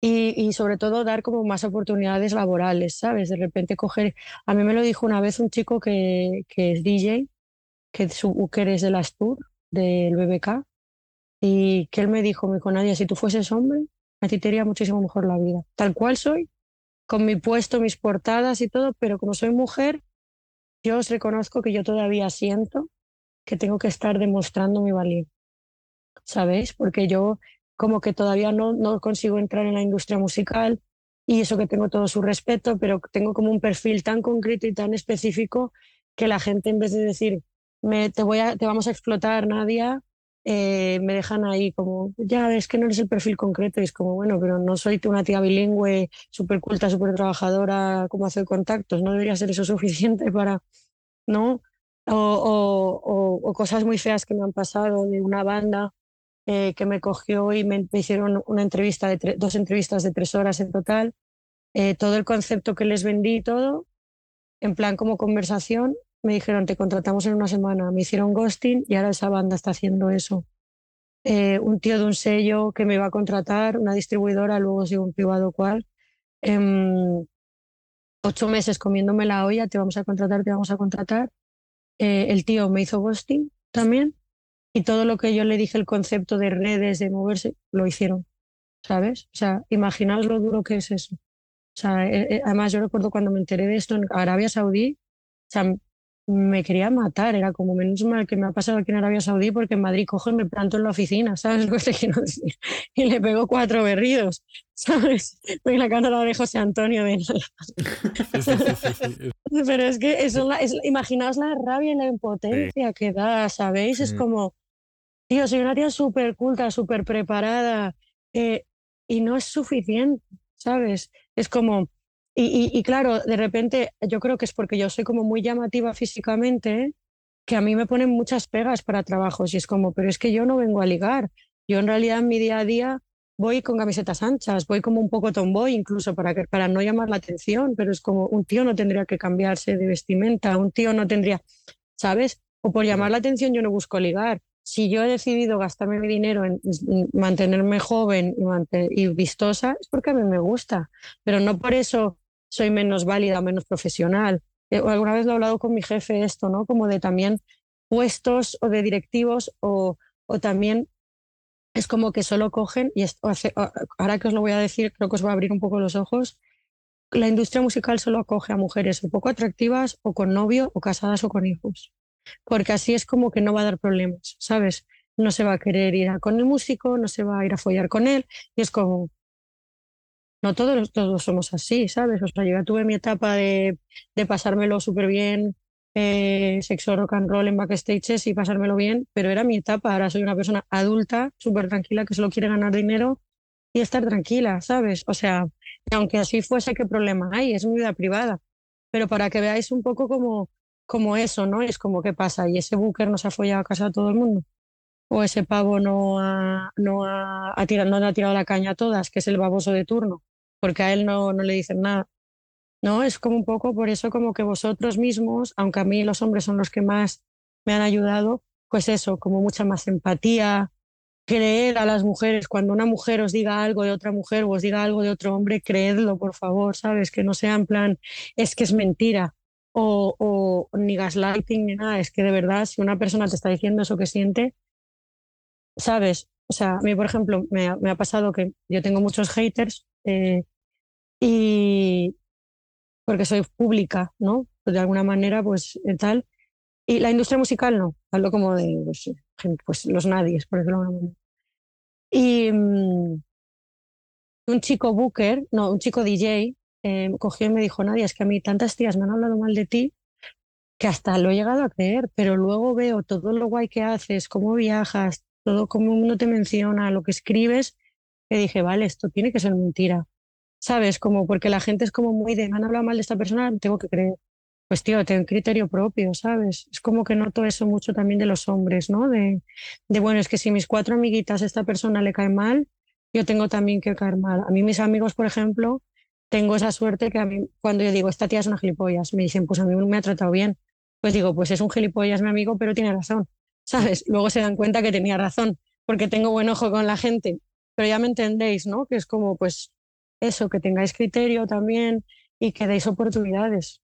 y, sobre todo dar como más oportunidades laborales, ¿sabes? De repente coger, a mí me lo dijo una vez un chico que, que es DJ, que, su, que eres del Astur, del BBK, y que él me dijo, me dijo, Nadia, si tú fueses hombre, a ti te iría muchísimo mejor la vida. Tal cual soy, con mi puesto, mis portadas y todo, pero como soy mujer, yo os reconozco que yo todavía siento que tengo que estar demostrando mi valía. ¿Sabéis? Porque yo como que todavía no, no consigo entrar en la industria musical y eso que tengo todo su respeto, pero tengo como un perfil tan concreto y tan específico que la gente en vez de decir, me, te, voy a, te vamos a explotar, Nadia, eh, me dejan ahí como, ya ves que no eres el perfil concreto es como, bueno, pero no soy una tía bilingüe, súper culta, súper trabajadora, como hacer contactos, no debería ser eso [laughs] suficiente para, ¿no? O, o, cosas muy feas que me han pasado de una banda eh, que me cogió y me, hicieron una entrevista de dos entrevistas de tres horas en total. Eh, todo el concepto que les vendí, todo, en plan como conversación, me dijeron, te contratamos en una semana, me hicieron ghosting y ahora esa banda está haciendo eso. Eh, un tío de un sello que me iba a contratar, una distribuidora, luego sigo un privado cual. Eh, ocho meses comiéndome la olla, te vamos a contratar, te vamos a contratar. El tío me hizo ghosting también y todo lo que yo le dije, el concepto de redes, de moverse, lo hicieron, ¿sabes? O sea, imaginaos lo duro que es eso. O sea, eh, eh, además yo recuerdo cuando me enteré de esto en Arabia Saudí, o sea, me quería matar, era como menos mal que me ha pasado aquí en Arabia Saudí porque en Madrid cojo y me planto en la oficina, ¿sabes lo que te quiero decir? [laughs] Y le pego cuatro berridos, ¿sabes? Porque la cámara de José Antonio de... [laughs] Pero es que eso, es, imaginaos la rabia y la impotencia que da, ¿sabéis? Es como, tío, soy una tía súper culta, súper preparada eh, y no es suficiente, ¿sabes? Es como, y, claro, de repente yo creo que es porque yo soy como muy llamativa físicamente, que a mí me ponen muchas pegas para trabajos y es como, pero es que yo no vengo a ligar. Yo en realidad en mi día a día voy con camisetas anchas, voy como un poco tomboy incluso para, que, para no llamar la atención, pero es como un tío no tendría que cambiarse de vestimenta, un tío no tendría, ¿sabes? O por llamar la atención yo no busco ligar. Si yo he decidido gastarme mi dinero en mantenerme joven y, y vistosa, es porque a mí me gusta, pero no por eso soy menos válida o menos profesional. Eh, alguna vez lo he hablado con mi jefe esto, ¿no? Como de también puestos o de directivos o, o también es como que solo cogen, y esto hace, ahora que os lo voy a decir, creo que os va a abrir un poco los ojos, la industria musical solo acoge a mujeres o poco atractivas o con novio o casadas o con hijos, porque así es como que no va a dar problemas, ¿sabes? No se va a querer ir a con el músico, no se va a ir a follar con él, y es como, no todos, todos somos así, ¿sabes? O sea, yo ya tuve mi etapa de, de pasármelo súper bien, eh, sexo rock and roll en backstages y pasármelo bien, pero era mi etapa. Ahora soy una persona adulta, súper tranquila, que solo quiere ganar dinero y estar tranquila, ¿sabes? O sea, aunque así fuese, ¿qué problema hay? Es mi vida privada. Pero para que veáis un poco como, como eso, ¿no? Es como, ¿qué pasa? ¿Y ese búnker no se ha follado a casa a todo el mundo? ¿O ese pavo no ha, no ha, ha tirado, no ha tirado la caña a todas, que es el baboso de turno? Porque a él no, no le dicen nada. ¿no? Es como un poco por eso como que vosotros mismos, aunque a mí los hombres son los que más me han ayudado, pues eso, como mucha más empatía, creer a las mujeres, cuando una mujer os diga algo de otra mujer o os diga algo de otro hombre, creedlo, por favor, ¿sabes? Que no sea en plan, es que es mentira o, o ni gaslighting ni nada, es que de verdad, si una persona te está diciendo eso que siente, ¿sabes? O sea, a mí, por ejemplo, me me ha pasado que yo tengo muchos haters eh, y porque soy pública, ¿no? Pues de alguna manera, pues eh, tal. Y la industria musical no, hablo como de pues, pues los nadies, por ejemplo. Y, mm, un chico booker, no, un chico DJ, eh, cogió y me dijo, Nadia, es que a mí tantas tías me han hablado mal de ti que hasta lo he llegado a creer, pero luego veo todo lo guay que haces, cómo viajas, todo cómo uno te menciona, lo que escribes, que dije, vale, esto tiene que ser mentira. ¿Sabes? Como porque la gente es como muy de, han hablado mal de esta persona, tengo que creer. Pues tío, tengo un criterio propio, ¿sabes? Es como que noto eso mucho también de los hombres, ¿no? De, de, bueno, es que si mis cuatro amiguitas a esta persona le cae mal, yo tengo también que caer mal. A mí mis amigos, por ejemplo, tengo esa suerte que a mí, cuando yo digo, esta tía es una gilipollas, me dicen, pues a mí me ha tratado bien. Pues digo, pues es un gilipollas mi amigo, pero tiene razón, ¿sabes? Luego se dan cuenta que tenía razón, porque tengo buen ojo con la gente. Pero ya me entendéis, ¿no? Que es como, pues, eso, que tengáis criterio también y que deis oportunidades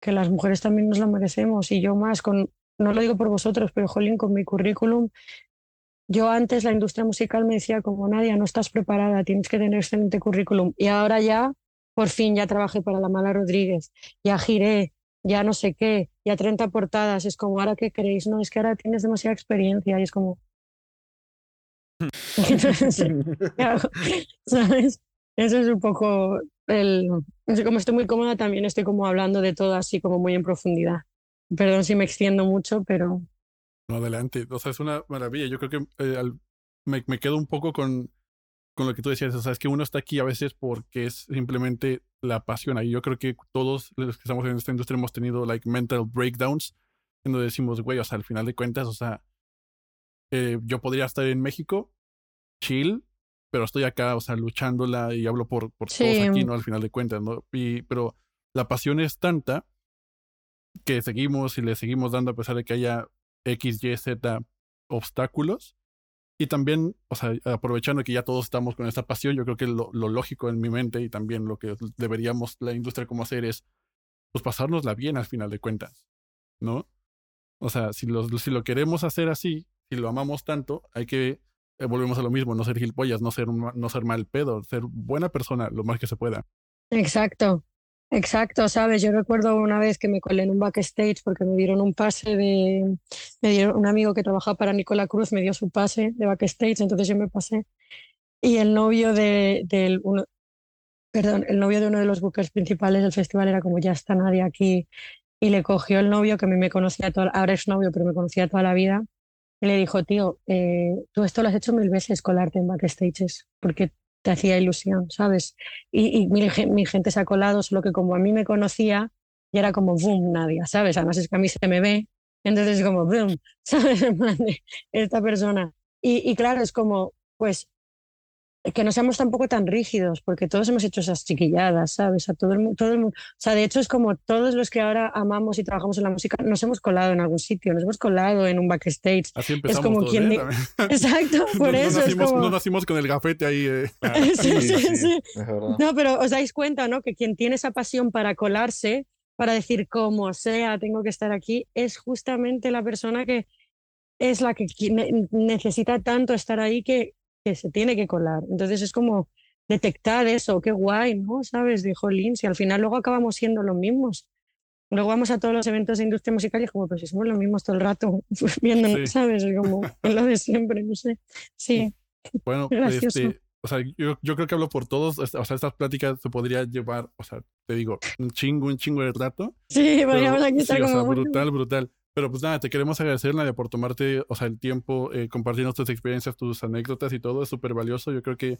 que las mujeres también nos lo merecemos y yo más, con, no lo digo por vosotros, pero jolín, con mi currículum, yo antes la industria musical me decía como Nadia, no estás preparada, tienes que tener excelente currículum y ahora ya, por fin, ya trabajé para la Mala Rodríguez, ya giré, ya no sé qué, ya 30 portadas, es como, ¿ahora qué queréis? No, es que ahora tienes demasiada experiencia y es como... [laughs] [laughs] ¿Sabes? Eso es un poco el, como estoy muy cómoda, también estoy como hablando de todo así como muy en profundidad. Perdón si me extiendo mucho, pero... No, adelante. O sea, es una maravilla. Yo creo que eh, me, me, quedo un poco con, con lo que tú decías. O sea, es que uno está aquí a veces porque es simplemente la pasión. Y yo creo que todos los que estamos en esta industria hemos tenido like mental breakdowns en donde decimos, güey, o sea, al final de cuentas, o sea, eh, yo podría estar en México, chill, pero estoy acá, o sea, luchándola y hablo por, por todos aquí, ¿no? Al final de cuentas, ¿no? Y, pero la pasión es tanta que seguimos y le seguimos dando a pesar de que haya X, Y, Z obstáculos. Y también, o sea, aprovechando que ya todos estamos con esta pasión, yo creo que lo, lógico en mi mente y también lo que deberíamos la industria como hacer es, pues pasárnosla bien al final de cuentas, ¿no? O sea, si lo, si lo queremos hacer así, si lo amamos tanto, hay que eh, volvemos a lo mismo, no ser gilipollas, no ser, no ser mal pedo, ser buena persona lo más que se pueda. Exacto, exacto, sabes, yo recuerdo una vez que me colé en un backstage porque me dieron un pase de, me dieron un amigo que trabajaba para Nicola Cruz, me dio su pase de backstage, entonces yo me pasé. Y el novio de, del, uno, perdón, el novio de uno de los bookers principales del festival era como, ya está nadie aquí, y le cogió el novio que a mí me conocía, toda, ahora es novio, pero me conocía toda la vida, y le dijo, tío, eh, tú esto lo has hecho mil veces, colarte en backstages, porque te hacía ilusión, ¿sabes? Y, mi, gente se ha colado, solo que como a mí me conocía, y era como, boom, nadie, ¿sabes? Además es que a mí se me ve, entonces es como, boom, [laughs] ¿sabes? Esta persona. Y claro, es como, pues que no seamos tampoco tan rígidos, porque todos hemos hecho esas chiquilladas, ¿sabes? A todo el, todo el mundo. O sea, de hecho es como todos los que ahora amamos y trabajamos en la música, nos hemos colado en algún sitio, nos hemos colado en un backstage. Así empezamos es como quien... ¿eh? [laughs] Exacto, [laughs] por eso. No nacimos, con el gafete ahí. Eh. [laughs] sí, sí, sí. No, pero os dais cuenta, ¿no? Que quien tiene esa pasión para colarse, para decir como sea, tengo que estar aquí, es justamente la persona que es la que necesita tanto estar ahí que que se tiene que colar. Entonces es como detectar eso, qué guay, ¿no? ¿Sabes? Dijo Lindsay. Al final luego acabamos siendo los mismos. Luego vamos a todos los eventos de industria musical y es como, pues si somos los mismos todo el rato, [laughs] viendo, ¿sabes? Como [laughs] lo de siempre, no sé. Sí. Bueno, [laughs] este, o sea, yo, yo, creo que hablo por todos. O sea, estas pláticas se podría llevar, o sea, te digo, un chingo, un chingo de rato. Sí, podríamos aquí estar sí, o sea, brutal, brutal. Pero pues nada, te queremos agradecer, Nadia, por tomarte, o sea, el tiempo, eh, compartiendo tus experiencias, tus anécdotas y todo, es súper valioso. Yo creo que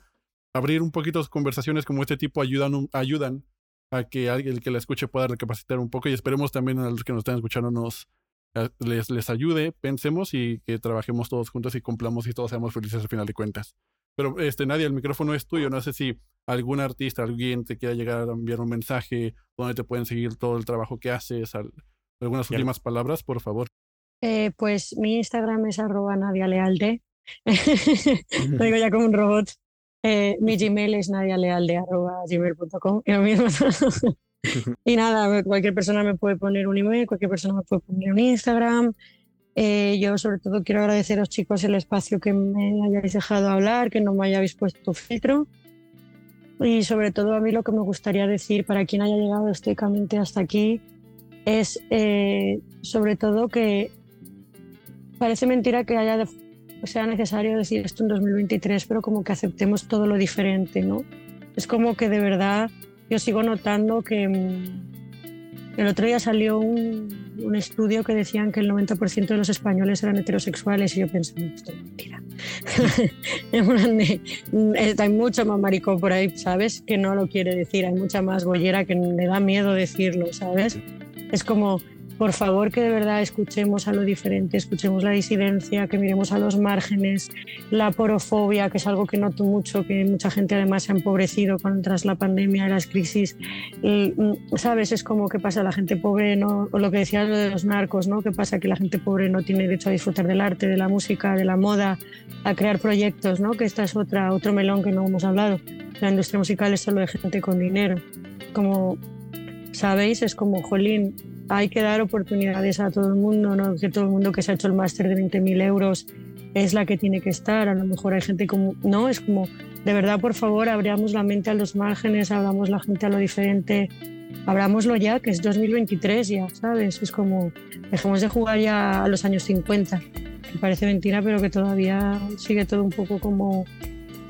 abrir un poquito conversaciones como este tipo ayudan, ayudan a que alguien que la escuche pueda recapacitar un poco y esperemos también a los que nos están escuchando nos eh, les, les ayude, pensemos y que trabajemos todos juntos y cumplamos y todos seamos felices al final de cuentas. Pero este, Nadia, el micrófono es tuyo. No sé si algún artista, alguien te quiera llegar a enviar un mensaje, donde te pueden seguir todo el trabajo que haces, al, algunas últimas palabras, por favor. Eh, pues mi Instagram es arroba nadialealde. [laughs] Lo digo ya como un robot. Eh, mi Gmail es nadialealde arroba gmail.com. [laughs] y nada, cualquier persona me puede poner un email, cualquier persona me puede poner un Instagram. Eh, yo sobre todo quiero agradeceros chicos el espacio que me hayáis dejado hablar, que no me hayáis puesto filtro. Y sobre todo a mí lo que me gustaría decir para quien haya llegado estoicamente hasta aquí es eh, sobre todo que parece mentira que haya sea necesario decir esto en 2023, pero como que aceptemos todo lo diferente, ¿no? Es como que de verdad yo sigo notando que mm, el otro día salió un, un estudio que decían que el 90% de los españoles eran heterosexuales y yo pensé, esto es mentira. [laughs] mm, hay mucho más maricón por ahí, ¿sabes? Que no lo quiere decir, hay mucha más bollera que le da miedo decirlo, ¿sabes? Es como, por favor que de verdad escuchemos a lo diferente, escuchemos la disidencia, que miremos a los márgenes, la porofobia, que es algo que noto mucho, que mucha gente además se ha empobrecido con, tras la pandemia y las crisis. Y, mm, ¿Sabes? Es como que pasa la gente pobre, ¿no? o lo que decías lo de los narcos, ¿no? que pasa que la gente pobre no tiene derecho a disfrutar del arte, de la música, de la moda, a crear proyectos, ¿no? que esta es otra, otro melón que no hemos hablado. La industria musical es solo de gente con dinero. Como, ¿sabéis? Es como, jolín, hay que dar oportunidades a todo el mundo, no que todo el mundo que se ha hecho el máster de 20.000 euros es la que tiene que estar. A lo mejor hay gente como, no, es como, de verdad, por favor, abramos la mente a los márgenes, abramos la gente a lo diferente, abrámoslo ya, que es 2023 ya, ¿sabes? Es como, dejemos de jugar ya a los años 50, que parece mentira, pero que todavía sigue todo un poco como,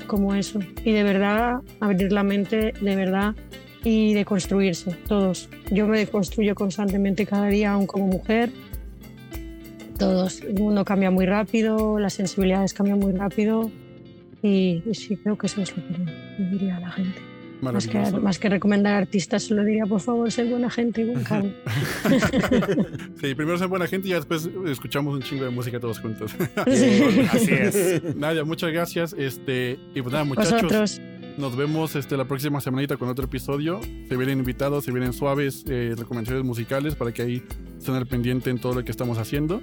como eso. Y de verdad, abrir la mente, de verdad, y de construirse, todos. Yo me deconstruyo constantemente cada día, aún como mujer. Todos. El mundo cambia muy rápido, las sensibilidades cambian muy rápido y, y sí, creo que eso es lo que diría a la gente. Más que, más que recomendar artistas, solo diría, por favor, ser buena gente y buen. [laughs] Sí, primero ser buena gente y ya después escuchamos un chingo de música todos juntos. Sí. [laughs] Así es. Nadia, muchas gracias. Este, y pues nada, muchachos. Vosotros. Nos vemos este, la próxima semanita con otro episodio. Se vienen invitados, se vienen suaves eh, recomendaciones musicales para que ahí estén al pendiente en todo lo que estamos haciendo.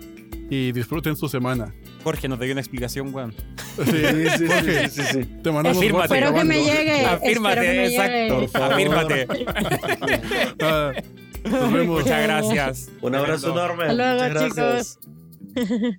Y disfruten su semana. Jorge nos dio una explicación, weón. Sí, Sí, sí, Jorge, sí, sí, sí. te mandamos Afírmate. Espero que me llegue. Afírmate, espero que me exacto. llegue. Favor. Afírmate. Ah, nos vemos. Muchas gracias. Un abrazo enorme. Hasta luego, Muchas gracias. chicos.